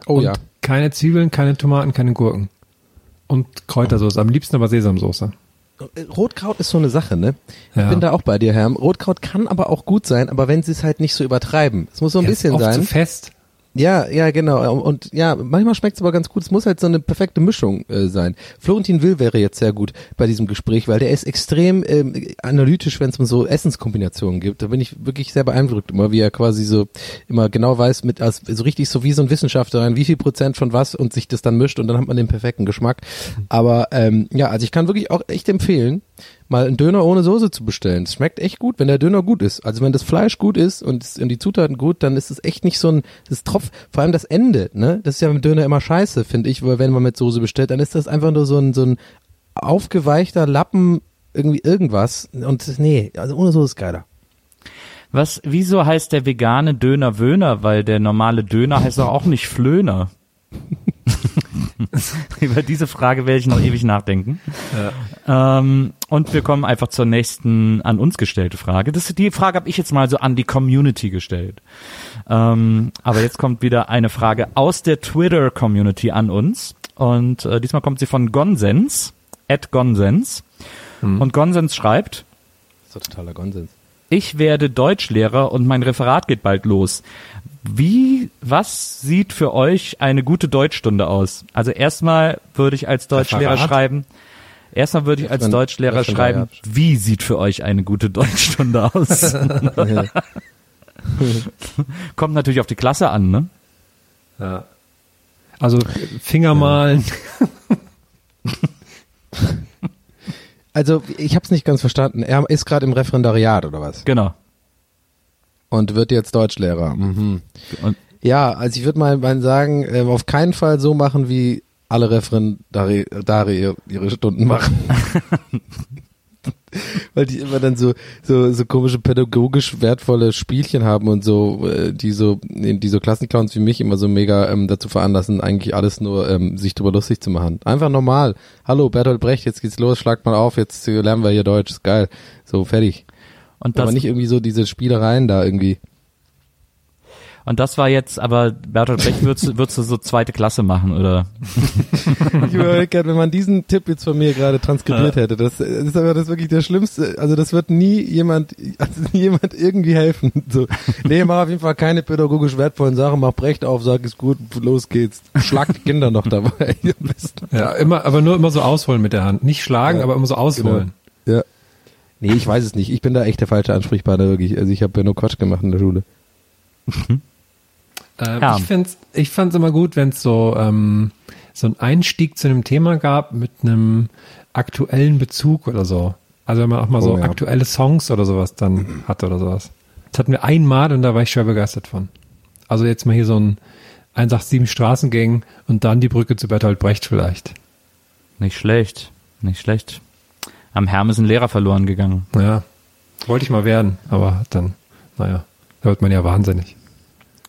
Oh und ja. keine Zwiebeln, keine Tomaten, keine Gurken. Und Kräutersoße. Am liebsten aber Sesamsoße. Rotkraut ist so eine Sache, ne? Ich Ja. bin da auch bei dir, Herm. Rotkraut kann aber auch gut sein, aber wenn sie es halt nicht so übertreiben. Es muss so ein Ja, bisschen sein. Zu fest. Ja, ja, genau. Und ja, manchmal schmeckt es aber ganz gut. Es muss halt so eine perfekte Mischung äh, sein. Florentin Will wäre jetzt sehr gut bei diesem Gespräch, weil der ist extrem ähm, analytisch, wenn es um so Essenskombinationen gibt. Da bin ich wirklich sehr beeindruckt immer, wie er quasi so immer genau weiß, mit als, so richtig so wie so ein Wissenschaftler rein, wie viel Prozent von was und sich das dann mischt und dann hat man den perfekten Geschmack. Aber ähm, ja, also ich kann wirklich auch echt empfehlen, mal einen Döner ohne Soße zu bestellen. Es schmeckt echt gut, wenn der Döner gut ist. Also wenn das Fleisch gut ist und, die Zutaten gut, dann ist es echt nicht so ein, das Tropf, vor allem das Ende, ne? Das ist ja beim Döner immer scheiße, finde ich, weil wenn man mit Soße bestellt, dann ist das einfach nur so ein, so ein aufgeweichter Lappen, irgendwie irgendwas. Und nee, also ohne Soße ist geiler. Was, wieso heißt der vegane Döner Wöhner? Weil der normale Döner heißt doch auch nicht Flöner. Über diese Frage werde ich noch ewig nachdenken. Ähm, und wir kommen einfach zur nächsten an uns gestellte Frage. Das, die Frage habe ich jetzt mal so an die Community gestellt. Ähm, aber jetzt kommt wieder eine Frage aus der Twitter-Community an uns. Und äh, diesmal kommt sie von Gonsens, at Gonsens. Und Gonsens schreibt, Das ist totaler Konsens. ich werde Deutschlehrer und mein Referat geht bald los. Wie, was sieht für euch eine gute Deutschstunde aus? Also erstmal würde ich als Deutschlehrer Referat? schreiben, erstmal würde ich als Deutschlehrer schreiben, wie sieht für euch eine gute Deutschstunde aus? Kommt natürlich auf die Klasse an, ne? Ja. Also Finger malen. Also ich habe es nicht ganz verstanden. Er ist gerade im Referendariat oder was? Genau. Und wird jetzt Deutschlehrer. Mhm. Und- ja, also ich würde mal, mal sagen, ähm, auf keinen Fall so machen, wie alle Referendare ihre, ihre Stunden machen. Weil die immer dann so, so, so komische pädagogisch wertvolle Spielchen haben und so, äh, die so, die so Klassenclowns wie mich immer so mega ähm, dazu veranlassen, eigentlich alles nur ähm, sich drüber lustig zu machen. Einfach normal. Hallo, Bertolt Brecht, jetzt geht's los, schlagt mal auf, jetzt lernen wir hier Deutsch, ist geil. So, fertig. Und Aber das, nicht irgendwie so diese Spielereien da irgendwie. Und das war jetzt, aber Bertolt Brecht würdest, du- würdest du so zweite Klasse machen, oder? Ich überlege gerade, wenn man diesen Tipp jetzt von mir gerade transkribiert hätte, das, das ist aber das wirklich der Schlimmste. Also das wird nie jemand, also nie jemand irgendwie helfen. So, nee, mach auf jeden Fall keine pädagogisch wertvollen Sachen, mach Brecht auf, sag ist gut, los geht's. Schlag die Kinder noch dabei. Am besten. Ja, immer, aber nur immer so ausholen mit der Hand. Nicht schlagen, Ja, aber immer so ausholen. Ja. Nee, ich weiß es nicht. Ich bin da echt der falsche Ansprechpartner, wirklich. Also ich habe ja nur Quatsch gemacht in der Schule. Ähm, Ja. Ich find's, ich fand's immer gut, wenn es so ähm, so einen Einstieg zu einem Thema gab mit einem aktuellen Bezug oder so. Also wenn man auch mal so Oh, ja. aktuelle Songs oder sowas dann hat oder sowas. Das hatten wir einmal und da war ich schwer begeistert von. Also jetzt mal hier so ein 187 Straßengang und dann die Brücke zu Bertolt Brecht vielleicht. Nicht schlecht, nicht schlecht. Am Herm ist ein Lehrer verloren gegangen. Ja, wollte ich mal werden, aber dann, naja, da wird man ja wahnsinnig.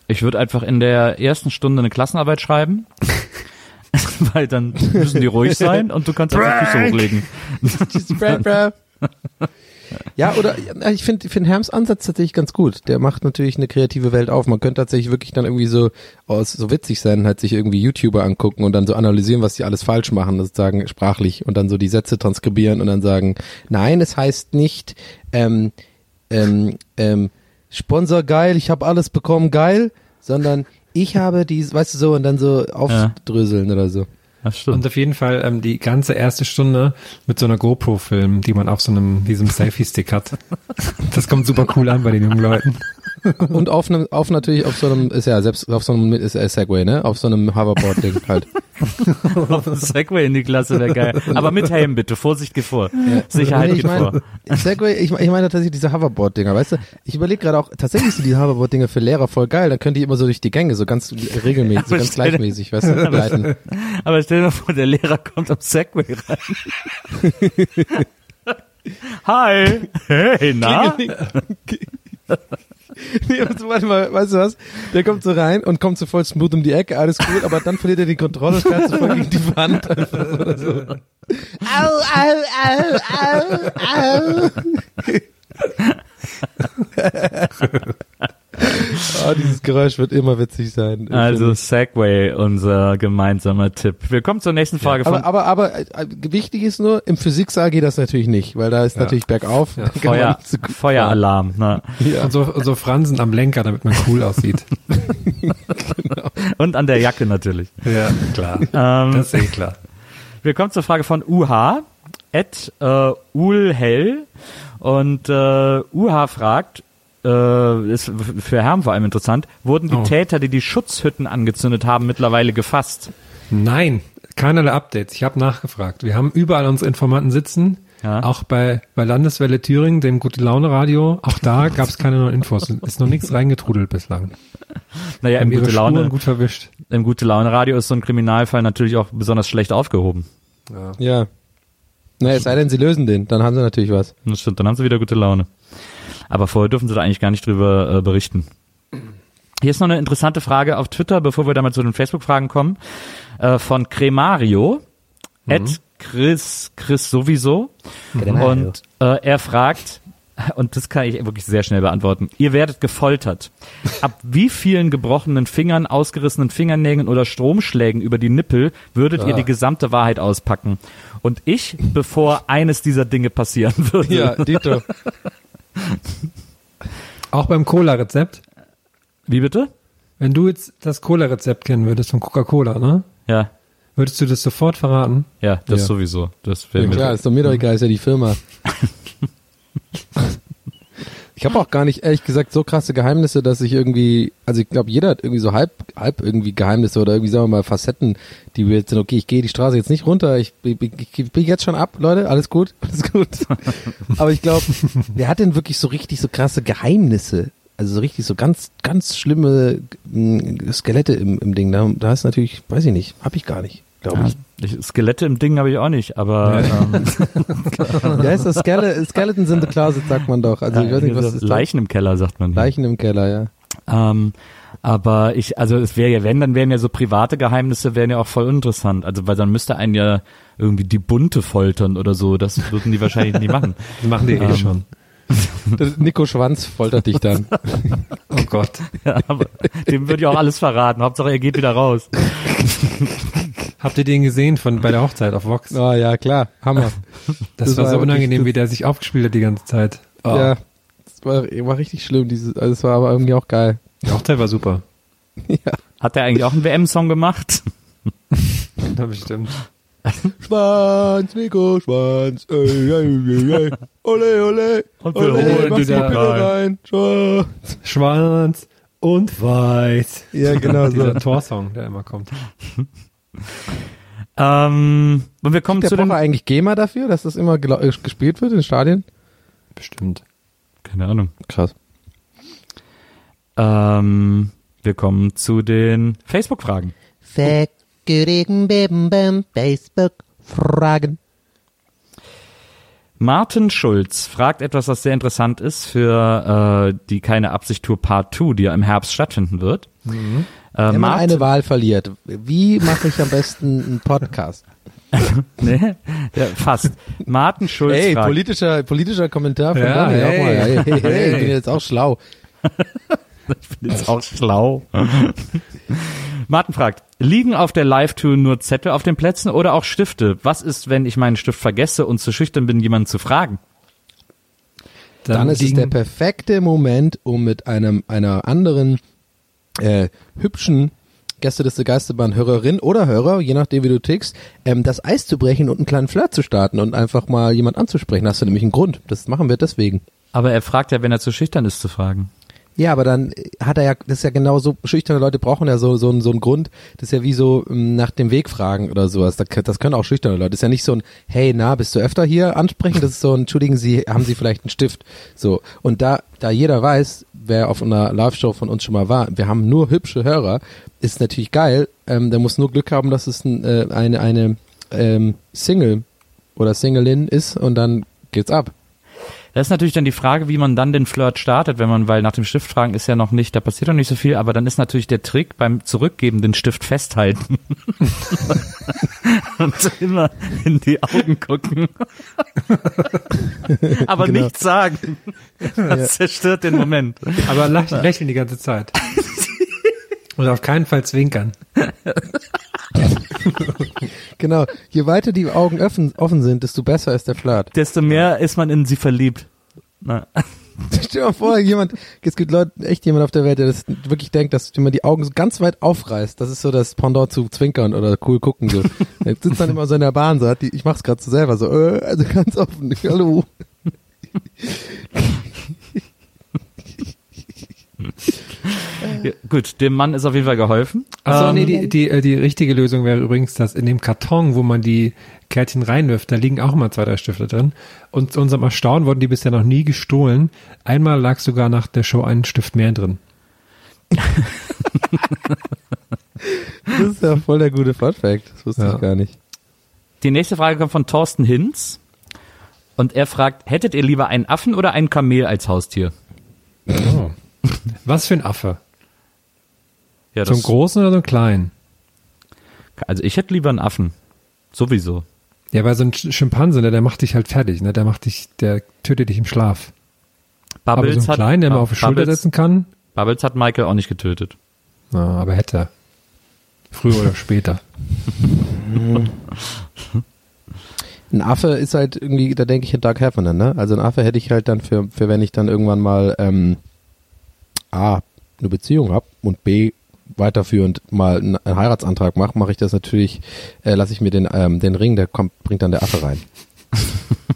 Ich würde einfach in der ersten Stunde eine Klassenarbeit schreiben. Weil dann müssen die ruhig sein und du kannst einfach Füße hochlegen. Ja, oder ich finde find Herms Ansatz tatsächlich ganz gut. Der macht natürlich eine kreative Welt auf. Man könnte tatsächlich wirklich dann irgendwie so aus so witzig sein, halt sich irgendwie YouTuber angucken und dann so analysieren, was die alles falsch machen, sozusagen sprachlich und dann so die Sätze transkribieren und dann sagen, nein, es heißt nicht ähm, ähm, ähm, Sponsor geil, ich habe alles bekommen geil, sondern ich habe dies, weißt du so, und dann so aufdröseln oder so. Und auf jeden Fall ähm, die ganze erste Stunde mit so einer GoPro-Film, die man auf so einem, diesem Selfie-Stick hat. Das kommt super cool an bei den jungen Leuten. Und auf einem, auf natürlich auf so einem, ist ja selbst auf so einem ist äh, Segway, ne? Auf so einem Hoverboard-Ding halt. Auf ein Segway in die Klasse wäre geil. Aber mit Helm bitte, Vorsicht geht vor. Sicherheit Nee, ich geht mein- vor. Segway, ich, ich meine tatsächlich diese Hoverboard-Dinger, weißt du? Ich überlege gerade auch, tatsächlich sind die Hoverboard-Dinger für Lehrer voll geil, dann können die immer so durch die Gänge, so ganz regelmäßig, so Aber ganz stell gleichmäßig, weißt du, gleiten. Aber stell dir mal vor, der Lehrer kommt am Segway rein. Hi. Hey, na? Nee, also, warte mal, weißt du was? Der kommt so rein und kommt so voll smooth um die Ecke, alles gut, aber dann verliert er die Kontrolle und fährt so voll gegen die Wand. Oder so. Au, au, au, au, au. oh, dieses Geräusch wird immer witzig sein. Also Segway, unser gemeinsamer Tipp. Wir kommen zur nächsten Frage von aber, aber, aber äh, wichtig ist nur, im Physiksaal geht das natürlich nicht, weil da ist natürlich bergauf. Man Feuer, so Feueralarm. Ne? Und so, und so Fransen am Lenker, damit man cool aussieht. Und an der Jacke natürlich. ja, klar. Ähm, Das ist eh klar. Wir kommen zur Frage von UH, at äh, Ulhell. Und äh, UH fragt, äh, ist für Herrn vor allem interessant, wurden die Oh. Täter, die die Schutzhütten angezündet haben, mittlerweile gefasst? Nein, keinerlei Updates. Ich habe nachgefragt. Wir haben überall unsere Informanten sitzen. Ja. Auch bei, bei Landeswelle Thüringen, dem Gute Laune Radio. Auch da gab es keine neuen Infos. Ist noch nichts reingetrudelt bislang. Naja, im gute, Spuren Laune, gut verwischt. im gute Laune Radio ist so ein Kriminalfall natürlich auch besonders schlecht aufgehoben. Ja. Naja, es sei denn, sie lösen den, dann haben sie natürlich was. Das stimmt, dann haben sie wieder gute Laune. Aber vorher dürfen sie da eigentlich gar nicht drüber äh, berichten. Hier ist noch eine interessante Frage auf Twitter, bevor wir damit zu den Facebook-Fragen kommen, äh, von Cremario, at Chris, Chris sowieso. Und äh, er fragt, und das kann ich wirklich sehr schnell beantworten, ihr werdet gefoltert. Ab wie vielen gebrochenen Fingern, ausgerissenen Fingernägeln oder Stromschlägen über die Nippel würdet ihr die gesamte Wahrheit auspacken? Und ich, bevor eines dieser Dinge passieren würde. Ja, Dito. Auch beim Cola-Rezept. Wie bitte? Wenn du jetzt das Cola-Rezept kennen würdest von Coca-Cola, ne? Ja, Würdest du das sofort verraten? ja, das Ja. sowieso. Das wäre Ja, mir klar, ist doch mir doch egal, ist ja die Firma. Ich habe auch gar nicht, ehrlich gesagt, so krasse Geheimnisse, dass ich irgendwie, also ich glaube, jeder hat irgendwie so halb, halb irgendwie Geheimnisse oder irgendwie, sagen wir mal, Facetten, die wir jetzt sind, okay, ich gehe die Straße jetzt nicht runter, ich, ich, ich, bin jetzt schon ab, Leute, alles gut, alles gut. Aber ich glaube, wer hat denn wirklich so richtig so krasse Geheimnisse? Also so richtig so ganz, ganz schlimme Skelette im, im Ding. Da, da ist natürlich, weiß ich nicht, habe ich gar nicht, glaube ja, ich. Skelette im Ding habe ich auch nicht, aber ähm, Ja, ist das Skele Skeletons in the Closet, sagt man doch. Also ich weiß nicht, was ist? Leichen im Keller, sagt man. hier. Leichen im Keller, ja. Ähm, aber ich, also es wäre ja, wenn, dann wären ja so private Geheimnisse, wären ja auch voll interessant. Also weil dann müsste einen ja irgendwie die Bunte foltern oder so. Das würden die wahrscheinlich nie machen. Das machen die eh Ähm, schon. Der Nico Schwanz foltert dich dann. Oh Gott. Ja, aber dem würde ich auch alles verraten. Hauptsache er geht wieder raus. Habt ihr den gesehen von bei der Hochzeit auf Vox? Oh ja, klar, Hammer. Das, das war war so unangenehm, wie der sich aufgespielt hat die ganze Zeit. Oh. Ja, das war, war richtig schlimm. Dieses, also es war aber irgendwie auch geil. Die Hochzeit war super. Hat er eigentlich auch einen WM-Song gemacht? Ja, bestimmt. Schwanz, Nico Schwanz, ey, ey, ey, ey. ole, ole, Und wir holen mach die da Pille rein, Schwanz. Schwarz und weiß. Ja, genau so. Dieser Torsong, der immer kommt. Ähm, und wir kommen Der zu braucht den... er eigentlich GEMA dafür, dass das immer äh, gespielt wird in Stadien? Bestimmt. Keine Ahnung. Krass. Ähm, wir kommen zu den Facebook-Fragen. Facebook-Fragen. Martin Schulz fragt etwas, was sehr interessant ist für äh, die Keine Absicht Tour Part 2, die ja im Herbst stattfinden wird. Äh, Wenn man eine Wahl verliert, wie mache ich am besten einen Podcast? nee, ja, fast. Martin Schulz Hey, fragt, politischer, politischer Kommentar von Ja, Donny, hey. Hey, hey, hey, ich bin jetzt auch schlau. ist auch schlau. Martin fragt, liegen auf der Live-Tour nur Zettel auf den Plätzen oder auch Stifte? Was ist, wenn ich meinen Stift vergesse und zu schüchtern bin, jemanden zu fragen? Dann, ist es der perfekte Moment, um mit einem einer anderen äh, hübschen Gästeliste Geisterbahn Hörerin oder Hörer, je nachdem wie du tickst, ähm, das Eis zu brechen und einen kleinen Flirt zu starten und einfach mal jemand anzusprechen. Hast du nämlich einen Grund. Das machen wir deswegen. Aber er fragt ja, wenn er zu schüchtern ist, zu fragen. Ja, aber dann hat er ja, das ist ja genau so, schüchterne Leute brauchen ja so, so, einen- so einen Grund, das ist ja wie so ähm, nach dem Weg fragen oder sowas, das, das können auch schüchterne Leute, das ist ja nicht so ein, hey, na, bist du öfter hier ansprechen, das ist so ein, entschuldigen Sie, haben Sie vielleicht einen Stift, so, und da, da jeder weiß, wer auf einer Live-Show von uns schon mal war, wir haben nur hübsche Hörer, ist natürlich geil, ähm, der muss nur Glück haben, dass es ein, äh, eine, eine ähm, Single oder Singlein ist und dann geht's ab. Das ist natürlich dann die Frage, wie man dann den Flirt startet, wenn man, weil nach dem Stift fragen ist ja noch nicht, da passiert noch nicht so viel, aber dann ist natürlich der Trick beim Zurückgeben den Stift festhalten. Und immer in die Augen gucken. aber Genau. nichts sagen. Das zerstört den Moment. Aber lach, lächeln die ganze Zeit. Und auf keinen Fall zwinkern. Genau, je weiter die Augen offen, offen sind, desto besser ist der Flirt. Desto mehr ist man in sie verliebt. Na. Stell dir mal vor, jemand, es gibt Leute, echt jemand auf der Welt, der das wirklich denkt, dass wenn man die Augen so ganz weit aufreißt, das ist so das Pendant zu zwinkern oder cool gucken so. Er sitzt dann immer so in der Bahn, so hat die, ich mach's gerade so selber, so, äh, also ganz offen, hallo. Ja, gut, dem Mann ist auf jeden Fall geholfen. Achso, Ähm, nee, die, die, äh, die richtige Lösung wäre übrigens, dass in dem Karton, wo man die Kärtchen reinwirft, da liegen auch immer zwei, drei Stifte drin. Und zu unserem Erstaunen wurden die bisher noch nie gestohlen. Einmal lag sogar nach der Show ein Stift mehr drin. Das ist ja voll der gute Fun Fact, das wusste Ja. ich gar nicht. Die nächste Frage kommt von Thorsten Hinz. Und er fragt, hättet ihr lieber einen Affen oder einen Kamel als Haustier? Oh. Was für ein Affe? Ja, So einen großen oder so einen kleinen? also ich hätte lieber einen Affen. Sowieso. Ja, weil so ein Sch- Schimpanse, ne, der macht dich halt fertig, ne? Der macht dich, der tötet dich im Schlaf. Aber so einen kleinen, der man auf die Schulter Bubbles, setzen kann, Bubbles hat Michael auch nicht getötet. na, aber hätte er. Früher oder später. Ein Affe ist halt irgendwie, da denke ich an Doug Heffernan, ne? Also ein Affe hätte ich halt dann für, für wenn ich dann irgendwann mal ähm, A, eine Beziehung hab und B, weiterführend mal einen Heiratsantrag mache, mache ich das natürlich, äh, lasse ich mir den, ähm, den Ring, der kommt, bringt dann der Affe rein.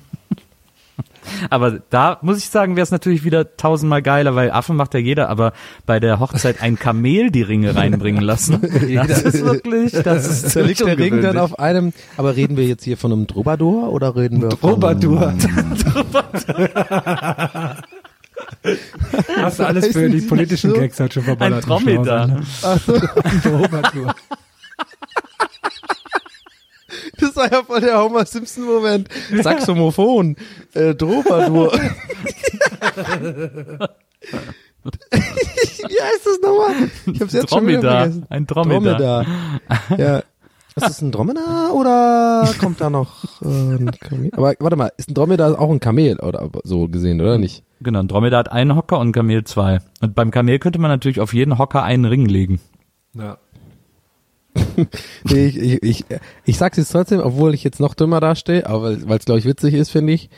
Aber da muss ich sagen, wäre es natürlich wieder tausendmal geiler, weil Affen macht ja jeder, aber bei der Hochzeit ein Kamel die Ringe reinbringen lassen. Das ist wirklich, das ist Da liegt der Ring dann auf einem, aber reden wir jetzt hier von einem Troubadour oder reden wir Troubadour. Hast du alles für die politischen so. Gags halt schon Ein verballert. im Dromedar. Schlauch, ne? Ein Troubadour. Das war ja voll der Homer Simpson Moment. Saxophon, äh, Troubadour. Wie heißt das nochmal? Ich hab's jetzt schon wieder Dromedar. vergessen. Ein Dromedar. Dromedar. Ja. Ist das ein Dromedar oder kommt da noch äh, ein Kamel? Aber warte mal, ist ein Dromedar auch ein Kamel oder so gesehen, oder nicht? Genau, ein Dromedar hat einen Hocker und ein Kamel zwei. Und beim Kamel könnte man natürlich auf jeden Hocker einen Ring legen. Ja. Ich, ich, ich, ich sag's jetzt trotzdem, obwohl ich jetzt noch dümmer dastehe, aber weil es glaube ich witzig ist, finde ich.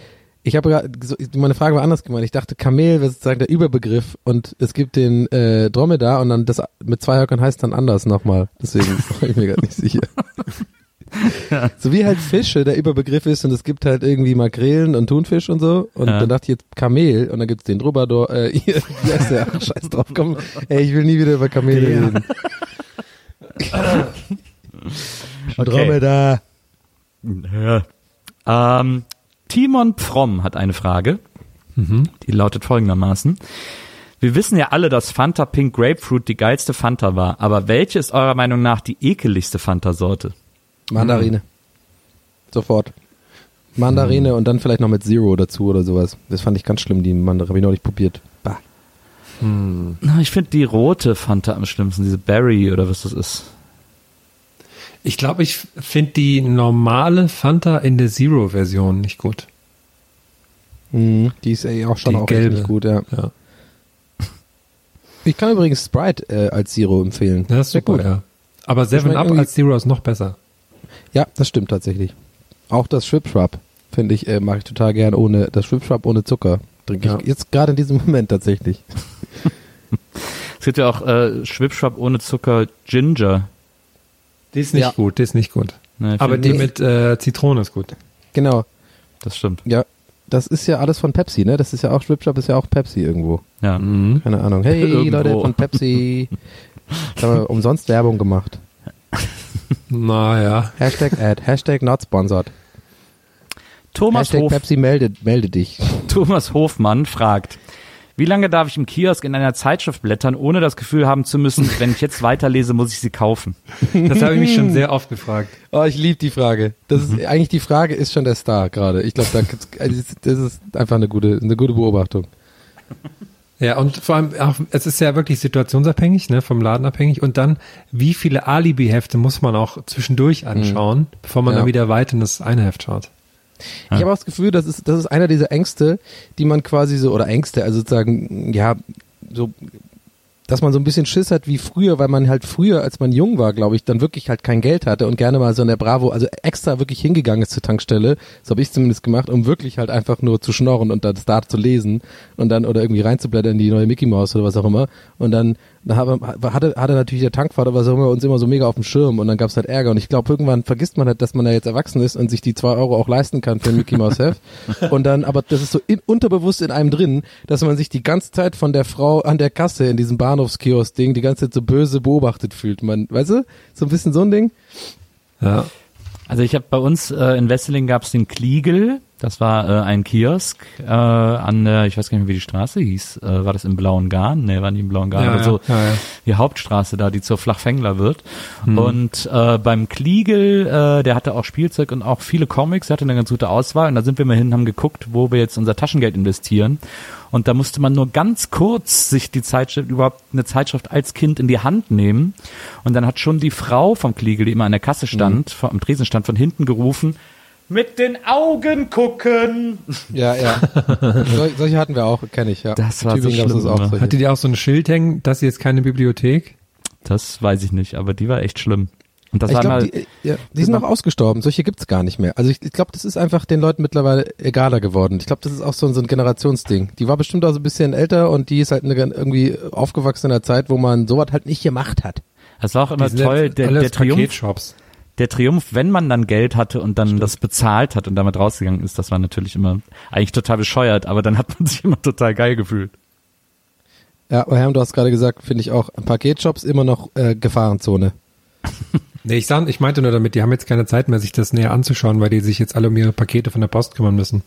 Ich habe meine Frage war anders gemeint. Ich dachte, Kamel wäre sozusagen der Überbegriff und es gibt den äh, Dromedar und dann das mit zwei Höckern heißt dann anders nochmal. Deswegen war ich mir gerade nicht sicher. So wie halt Fische der Überbegriff ist und es gibt halt irgendwie Makrelen und Thunfisch und so. Und Ja. dann dachte ich jetzt Kamel und dann gibt's den Troubadour. Äh, hier, der? Ach, scheiß drauf, komm. Ey, ich will nie wieder über Kamele Ja. reden. Okay. Dromedar. Ja. Ähm, Timon Pfromm hat eine Frage. Die lautet folgendermaßen. Wir wissen ja alle, dass Fanta Pink Grapefruit die geilste Fanta war, aber welche ist eurer Meinung nach die ekeligste Fanta-Sorte? Mandarine. Sofort. Mandarine und dann vielleicht noch mit Zero dazu oder sowas. Das fand ich ganz schlimm, die Mandarine. Habe ich noch nicht probiert. Bah. Na, Ich finde die rote Fanta am schlimmsten, diese Berry oder was das ist. Ich glaube, ich finde die normale Fanta in der Zero-Version nicht gut. Mhm, die ist ey auch schon Die auch gelbe. richtig gut, ja. Ja, Ich kann übrigens Sprite äh, als Zero empfehlen. das ist Sehr super, gut. ja. Aber Seven Up als Zero ist noch besser. Ja, das stimmt tatsächlich. Auch das Schwipschwap finde ich, äh, mache ich total gern ohne, das Schwipschwap ohne Zucker. Trinke ich Ja. jetzt gerade in diesem Moment tatsächlich. Es gibt ja auch äh, Schwipschwap ohne Zucker Ginger. Die ist nicht Ja. gut, die ist nicht gut. Ne, Aber die mit äh, Zitrone ist gut. Genau. das stimmt. Ja, das ist ja alles von Pepsi, ne? Das ist ja auch, Schwipschwap ist ja auch Pepsi irgendwo. Ja. Keine Ahnung. Hey, Irgendwo. Leute von Pepsi. Jetzt haben wir umsonst Werbung gemacht. Naja. Hashtag Ad, Hashtag not sponsored. Thomas, Hashtag Hof, Pepsi melde, melde dich. Thomas Hofmann fragt, wie lange darf ich im Kiosk in einer Zeitschrift blättern, ohne das Gefühl haben zu müssen, wenn ich jetzt weiterlese, muss ich sie kaufen? Das habe ich mich schon sehr oft gefragt. Oh, ich liebe die Frage. Das ist eigentlich die Frage ist schon der Star gerade. Ich glaube, da also das ist einfach eine gute, eine gute Beobachtung. Ja, und vor allem auch, es ist ja wirklich situationsabhängig, ne, vom Laden abhängig. Und dann, wie viele Alibi-Hefte muss man auch zwischendurch anschauen, bevor man Ja. dann wieder weiter in das eine Heft schaut? Ich habe auch das Gefühl, das ist, das ist einer dieser Ängste, die man quasi so, oder Ängste, also sozusagen, ja, so, dass man so ein bisschen Schiss hat wie früher, weil man halt früher, als man jung war, glaube ich, dann wirklich halt kein Geld hatte und gerne mal so in der Bravo, also extra wirklich hingegangen ist zur Tankstelle, so habe ich zumindest gemacht, um wirklich halt einfach nur zu schnorren und das da zu lesen und dann oder irgendwie reinzublättern in die neue Mickey Mouse oder was auch immer. Und dann da hatte, hatte natürlich der Tankwart oder was auch immer uns immer so mega auf dem Schirm und dann gab es halt Ärger und ich glaube, irgendwann vergisst man halt, dass man ja jetzt erwachsen ist und sich die zwei Euro auch leisten kann für ein Mickey Mouse Heft und dann, aber das ist so in, unterbewusst in einem drin, dass man sich die ganze Zeit von der Frau an der Kasse in diesem Bahnhofskiosk-Ding die ganze Zeit so böse beobachtet fühlt. Man, weißt du, so ein bisschen so ein Ding. Ja. Also ich habe bei uns äh, in Wesseling gab es den Kliegel, das war äh, ein Kiosk äh, an der, ich weiß gar nicht mehr, wie die Straße hieß, äh, war das im Blauen Garn? Nee, war nicht im Blauen Garn, Ja, aber ja, so ja, die Hauptstraße da, die zur Flachfängler wird. Hm. Und äh, beim Kliegel, äh, der hatte auch Spielzeug und auch viele Comics, der hatte eine ganz gute Auswahl und da sind wir mal hin, haben geguckt, wo wir jetzt unser Taschengeld investieren. Und da musste man nur ganz kurz sich die Zeitschrift, überhaupt eine Zeitschrift als Kind in die Hand nehmen. Und dann hat schon die Frau vom Kliegel, die immer an der Kasse stand, vor- am Tresen stand, von hinten gerufen, mit den Augen gucken. Ja, ja. Sol, solche hatten wir auch, kenne ich, ja. Das war In so Tübingen gab's schlimm, auch solche. Hattet ihr auch so ein Schild hängen, das ist jetzt keine Bibliothek? Das weiß ich nicht, aber die war echt schlimm. Und das ich war glaube, mal, die, ja, die sind auch ausgestorben. Solche gibt's gar nicht mehr. Also ich, ich glaube, das ist einfach den Leuten mittlerweile egaler geworden. Ich glaube, das ist auch so, ein- so ein Generationsding. Die war bestimmt auch so ein bisschen älter und die ist halt eine, irgendwie aufgewachsen in einer Zeit, wo man sowas halt nicht gemacht hat. das war auch immer Die toll, der, der Triumph, Paketshops. Der Triumph, wenn man dann Geld hatte und dann das bezahlt hat und damit rausgegangen ist, das war natürlich immer eigentlich total bescheuert, aber dann hat man sich immer total geil gefühlt. Ja, aber Herm, du hast gerade gesagt, finde ich auch, Paketshops immer noch äh, Gefahrenzone. Nee, ich, sag, ich meinte nur damit, die haben jetzt keine Zeit mehr, sich das näher anzuschauen, weil die sich jetzt alle um ihre Pakete von der Post kümmern müssen.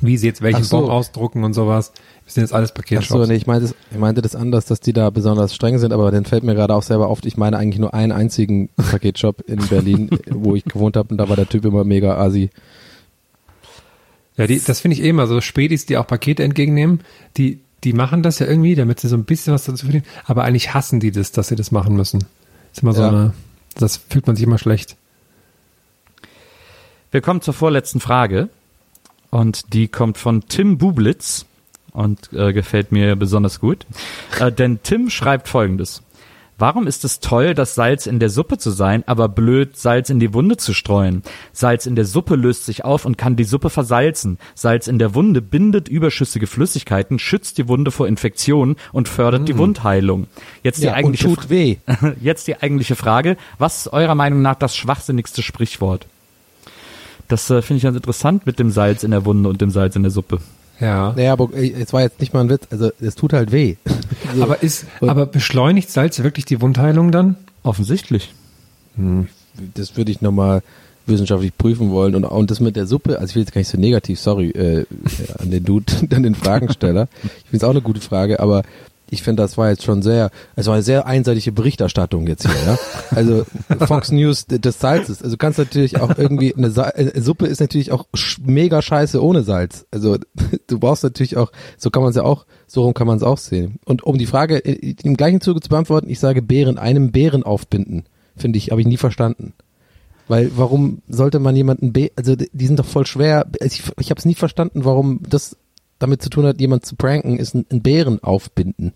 Wie sie jetzt welchen so. Bon ausdrucken und sowas. Das sind jetzt alles Ach Paketshops. so, nee, ich meinte, das, ich meinte das anders, dass die da besonders streng sind, aber dann fällt mir gerade auch selber auf, ich meine eigentlich nur einen einzigen Paketshop in Berlin, wo ich gewohnt habe und da war der Typ immer mega asi. Ja, die, das finde ich eh immer so. Spätis, die auch Pakete entgegennehmen, die, die machen das ja irgendwie, damit sie so ein bisschen was dazu verdienen. Aber eigentlich hassen die das, dass sie das machen müssen. Das ist immer so Ja. eine, das fühlt man sich immer schlecht. Wir kommen zur vorletzten Frage und die kommt von Tim Bublitz und äh, gefällt mir besonders gut. Äh, denn Tim schreibt folgendes. Warum ist es toll, das Salz in der Suppe zu sein, aber blöd, Salz in die Wunde zu streuen? Salz in der Suppe löst sich auf und kann die Suppe versalzen. Salz in der Wunde bindet überschüssige Flüssigkeiten, schützt die Wunde vor Infektionen und fördert die Wundheilung. Jetzt die Ja, und eigentliche tut weh. Jetzt die eigentliche Frage. Was ist eurer Meinung nach das schwachsinnigste Sprichwort? Das äh, finde ich ganz interessant mit dem Salz in der Wunde und dem Salz in der Suppe. Ja. Naja, aber äh, es war jetzt nicht mal ein Witz, also es tut halt weh. So. Aber ist, Und- aber beschleunigt Salz wirklich die Wundheilung dann? Offensichtlich. das würde ich nochmal wissenschaftlich prüfen wollen und, und das mit der Suppe, also ich will jetzt gar nicht so negativ, sorry, äh, an den Dude, an den Fragensteller. Ich finde es auch eine gute Frage, aber Ich finde, das war jetzt schon sehr, es war eine sehr einseitige Berichterstattung jetzt hier, ja. Also Fox News des Salzes. Also kannst natürlich auch irgendwie eine, Sa eine Suppe ist natürlich auch mega scheiße ohne Salz. Also du brauchst natürlich auch, so kann man es ja auch, so rum kann man es auch sehen. Und um die Frage i- im gleichen Zuge zu beantworten, ich sage Bären, einem Bären aufbinden, finde ich, habe ich nie verstanden. Weil warum sollte man jemanden, be also die die sind doch voll schwer. Ich, ich habe es nie verstanden, warum das damit zu tun hat, jemand zu pranken, ist ein, ein Bären aufbinden.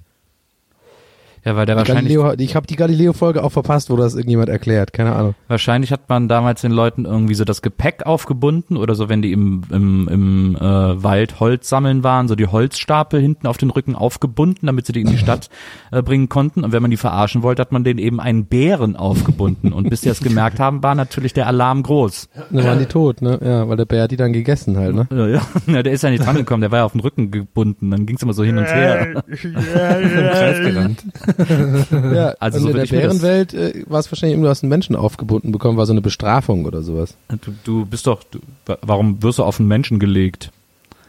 Ja, weil der Die wahrscheinlich, Galileo, ich habe die Galileo-Folge auch verpasst, wo das irgendjemand erklärt. Keine Ahnung. wahrscheinlich hat man damals den Leuten irgendwie so das Gepäck aufgebunden oder so, wenn die im, im, im äh, Wald Holz sammeln waren, so die Holzstapel hinten auf den Rücken aufgebunden, damit sie die in die Stadt äh, bringen konnten. Und wenn man die verarschen wollte, hat man denen eben einen Bären aufgebunden. Und bis die das gemerkt haben, war natürlich der Alarm groß. Dann waren die tot, ne? Ja, weil der Bär hat die dann gegessen halt, ne? Ja, ja. ja, der ist ja nicht drangekommen, der war ja auf den Rücken gebunden. Dann ging's immer so hin und her. Im Kreis gerannt. Ja, Also so in der Bärenwelt äh, war es wahrscheinlich immer, du hast einen Menschen aufgebunden bekommen, war so eine Bestrafung oder sowas. Du, du bist doch, du, wa- warum wirst du auf einen Menschen gelegt?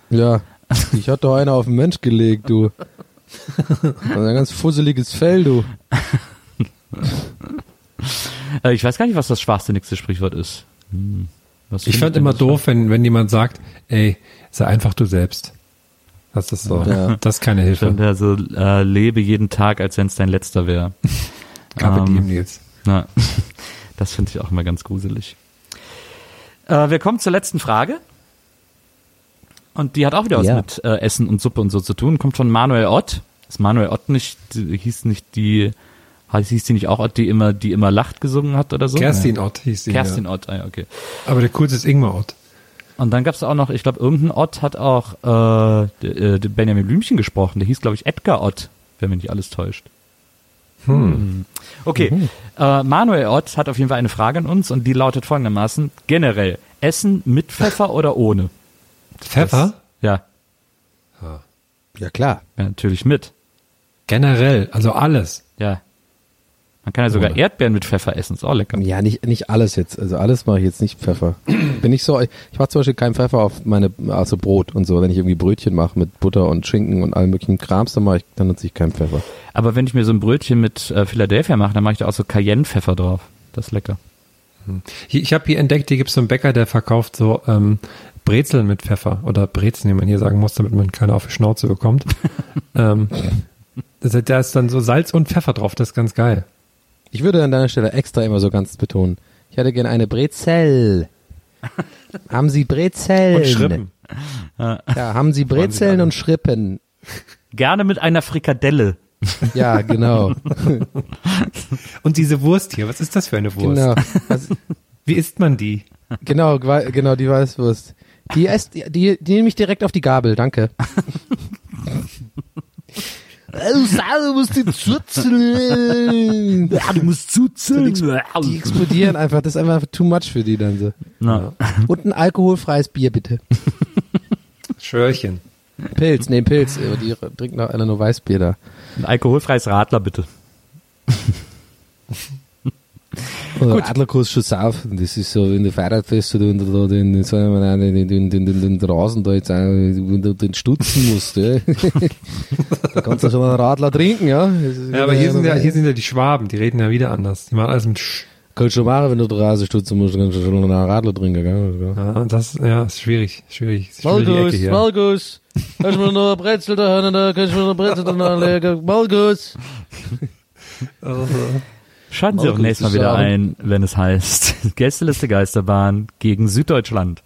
Ja, ich hatte doch einer auf den Mensch gelegt, du. Ein ganz fusseliges Fell, du. Äh, ich weiß gar nicht, was das schwachsinnigste Sprichwort ist. Hm. Was Ich fand immer doof, wenn, wenn jemand sagt, ey, sei einfach du selbst. Das ist so, Ja. das ist keine Stimmt, Hilfe. ja, so äh, lebe jeden Tag, als wenn es dein letzter wäre. Carpe Ähm, Nils. Na, das finde ich auch immer ganz gruselig. Äh, wir kommen zur letzten Frage. Und die hat auch wieder was Ja. mit äh, Essen und Suppe und so zu tun. Kommt von Manuel Ott. Ist Manuel Ott nicht, die, hieß nicht die, hieß die nicht auch Ott, die immer, die immer lacht gesungen hat oder so? Kerstin Ott hieß sie. Kerstin Ja. Ott, ah, ja, okay. Aber der coolste ist Ingmar Ott. Und dann gab's auch noch, ich glaube, irgendein Ott hat auch äh, äh, Benjamin Blümchen gesprochen. Der hieß, glaube ich, Edgar Ott, wenn mich nicht alles täuscht. Hm. Okay, äh, Manuel Ott hat auf jeden Fall eine Frage an uns und die lautet folgendermaßen: Generell Essen mit Pfeffer oder ohne? Pfeffer? Ja, Ja, klar. ja natürlich mit. Generell, also alles. Ja. Man kann ja sogar Erdbeeren mit Pfeffer essen, ist auch lecker. Ja, nicht, nicht alles jetzt. Also alles mache ich jetzt nicht Pfeffer. Bin ich so, ich mache zum Beispiel keinen Pfeffer auf meine, also Brot und so. Wenn ich irgendwie Brötchen mache mit Butter und Schinken und allem möglichen Krams, dann mache ich, dann nutze ich keinen Pfeffer. Aber wenn ich mir so ein Brötchen mit äh, Philadelphia mache, dann mache ich da auch so Cayenne-Pfeffer drauf. Das ist lecker. Hier, ich habe hier entdeckt, hier gibt es so einen Bäcker, der verkauft so ähm, Brezeln mit Pfeffer oder Brezeln, wie man hier sagen muss, damit man keine auf die Schnauze bekommt. ähm, da ist dann so Salz und Pfeffer drauf, das ist ganz geil. Ich würde an deiner Stelle extra immer so ganz betonen. Ich hätte gerne eine Brezel. haben Sie Brezeln? Und Schrippen. Ja, haben Sie Brezeln und Schrippen? Gerne mit einer Frikadelle. Ja, genau. Und diese Wurst hier, was ist das für eine Wurst? genau. Also, Wie isst man die? genau, genau, die Weißwurst. Die esst, die, die, die nehme ich direkt auf die Gabel, danke. Oh, Sau, du musst die zuzeln. Ja, du musst zuzeln. Die explodieren einfach, das ist einfach too much für die dann so. Na, Und ein alkoholfreies Bier bitte. Schörchen. Pilz, nee, Pilz, die trinken noch einer nur Weißbier da. ein alkoholfreies Radler bitte. Gut. Adlerkurs schon auf. Das ist so, wenn du Fahrrad fährst und du da den, sagen wir mal, den, den, den, den, den Rasen da jetzt auch, wenn du den stutzen musst, ja. da kannst du schon einen Radler trinken, ja. Ja, aber hier sind ja, hier sind ja die Schwaben, die reden ja wieder anders. Die machen alles mit Sch. Kannst du schon machen, wenn du den Rasen stutzen musst, kannst du schon einen Radler trinken, gell. Ja, das, ja, ist schwierig, schwierig. Ist Malgus. Malgus, kannst du mir noch eine Brezel da da kannst du mir noch eine Brezel da anlegen, Malgus. Schalten Sie auch Markus, nächstes Mal wieder ja- ein, wenn es heißt Gästeliste Geisterbahn gegen Süddeutschland.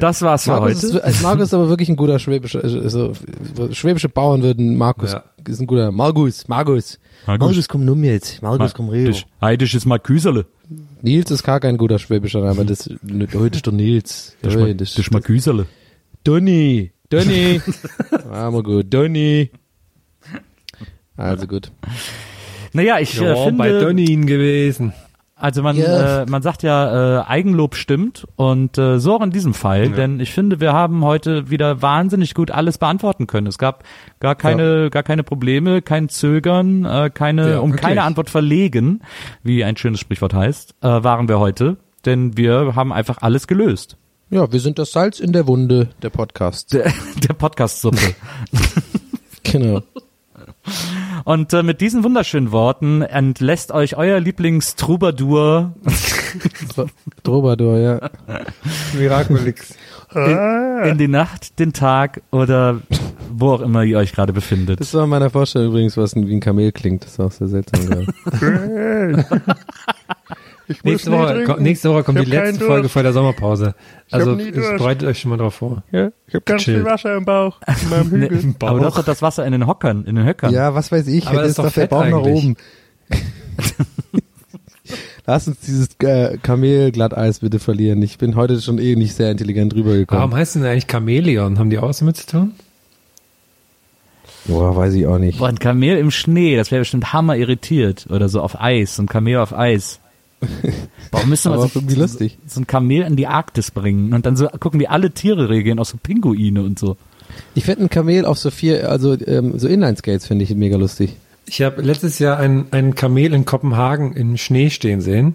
Das war's für Markus heute. ist, also Markus ist aber wirklich ein guter schwäbischer, also, schwäbische Bauern würden Markus, Ja. ist ein guter, Margus, Margus. Markus. Margus, komm nun jetzt. Markus, komm rüber. Heidisch ist mal Küserle. Nils ist gar kein guter schwäbischer Name, das, heute ist der Nils. Das das- das ist mal Küserle. Donny, Donny. ah, mal gut, Donny. Also gut. Naja, ich äh, Ja, finde, bei Donin gewesen. also man, Ja. äh, man sagt ja, äh, Eigenlob stimmt und äh, so auch in diesem Fall, denn ich finde, wir haben heute wieder wahnsinnig gut alles beantworten können. Es gab gar keine, gar keine Probleme, kein Zögern, äh, keine, Ja, um wirklich. keine Antwort verlegen, wie ein schönes Sprichwort heißt, äh, waren wir heute, denn wir haben einfach alles gelöst. Ja, wir sind das Salz in der Wunde der Podcast. Der, der Podcast-Suppe. Genau. Und äh, mit diesen wunderschönen Worten entlässt euch euer Lieblingstrubadur Troubadour, ja. Miraculix. in, in die Nacht, den Tag oder wo auch immer ihr euch gerade befindet. Das war in meiner Vorstellung übrigens, was ein, wie ein Kamel klingt. Das war auch sehr seltsam gerade. Nächste Woche, ko- nächste Woche kommt die letzte Folge vor der Sommerpause. Also bereitet euch schon mal drauf vor. Ja, ich habe ganz viel. Wasser im Bauch, in meinem Hügel. aber du hast doch das Wasser in den Hockern, in den Höckern. ja, was weiß ich. Aber jetzt das ist doch der fett Bauch nach eigentlich. oben. Lass uns dieses äh, Kamel-Glatteis bitte verlieren. Ich bin heute schon eh nicht sehr intelligent rübergekommen. Warum heißt denn eigentlich Chamäleon? Haben die auch was damit zu tun? Boah, weiß ich auch nicht. Boah, ein Kamel im Schnee, das wäre bestimmt hammer irritiert. Oder so auf Eis, ein Kamel auf Eis. Warum müssen wir Aber so, irgendwie lustig. so ein Kamel in die Arktis bringen und dann so gucken, wie alle Tiere reagieren, auch so Pinguine und so. Ich fände ein Kamel auf so vier, also ähm, so Inline-Skates finde ich mega lustig. Ich habe letztes Jahr ein, ein Kamel in Kopenhagen in Schnee stehen sehen.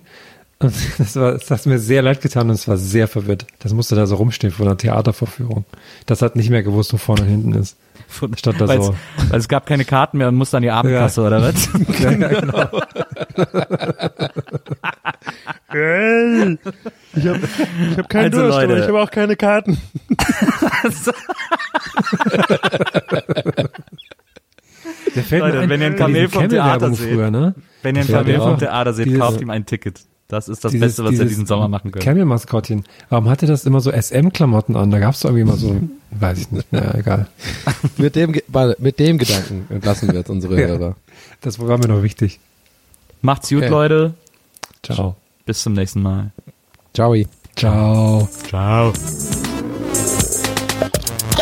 Und das, war, das hat mir sehr leid getan und es war sehr verwirrt. Das musste da so rumstehen vor einer Theatervorführung. Das hat nicht mehr gewusst, wo vorne und hinten ist. Statt da Weil so. es, weil es gab keine Karten mehr und musste an die Abendkasse oder was? Ja, ja, genau. Ich habe ich hab keinen Also, Durst, Leute. aber ich habe auch keine Karten. Der fällt mir Leute, wenn ihr ein Kamel vom Theater seht. früher, ne? Wenn ihr ein Ja, Kamel vom. Theater seht, kauft ihm ein Ticket. Das ist das Dieses- Beste, was ihr dieses diesen Sommer machen könnt. Camel-Maskottchen. Warum hatte das immer so SM-Klamotten an? Da gab es irgendwie immer so, weiß ich nicht, naja, egal. Mit dem, mit dem Gedanken entlassen wir jetzt unsere Ja. Hörer. Das war mir noch wichtig. Macht's gut, Okay. Leute. Ciao. Bis zum nächsten Mal. Ciao. Ciao. Ciao.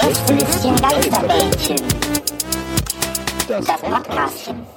Gästelistchen Geisterbällchen. Das Podcastchen.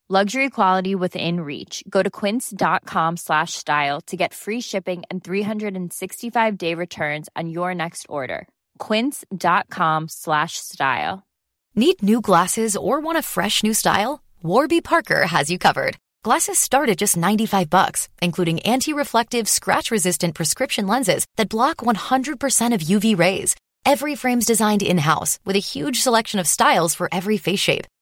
Luxury quality within reach. Go to quince.com slash style to get free shipping and 365 day returns on your next order. Quince.com slash style. Need new glasses or want a fresh new style? Warby Parker has you covered. Glasses start at just 95 bucks, including anti-reflective, scratch-resistant prescription lenses that block 100% of UV rays. Every frame's designed in-house with a huge selection of styles for every face shape.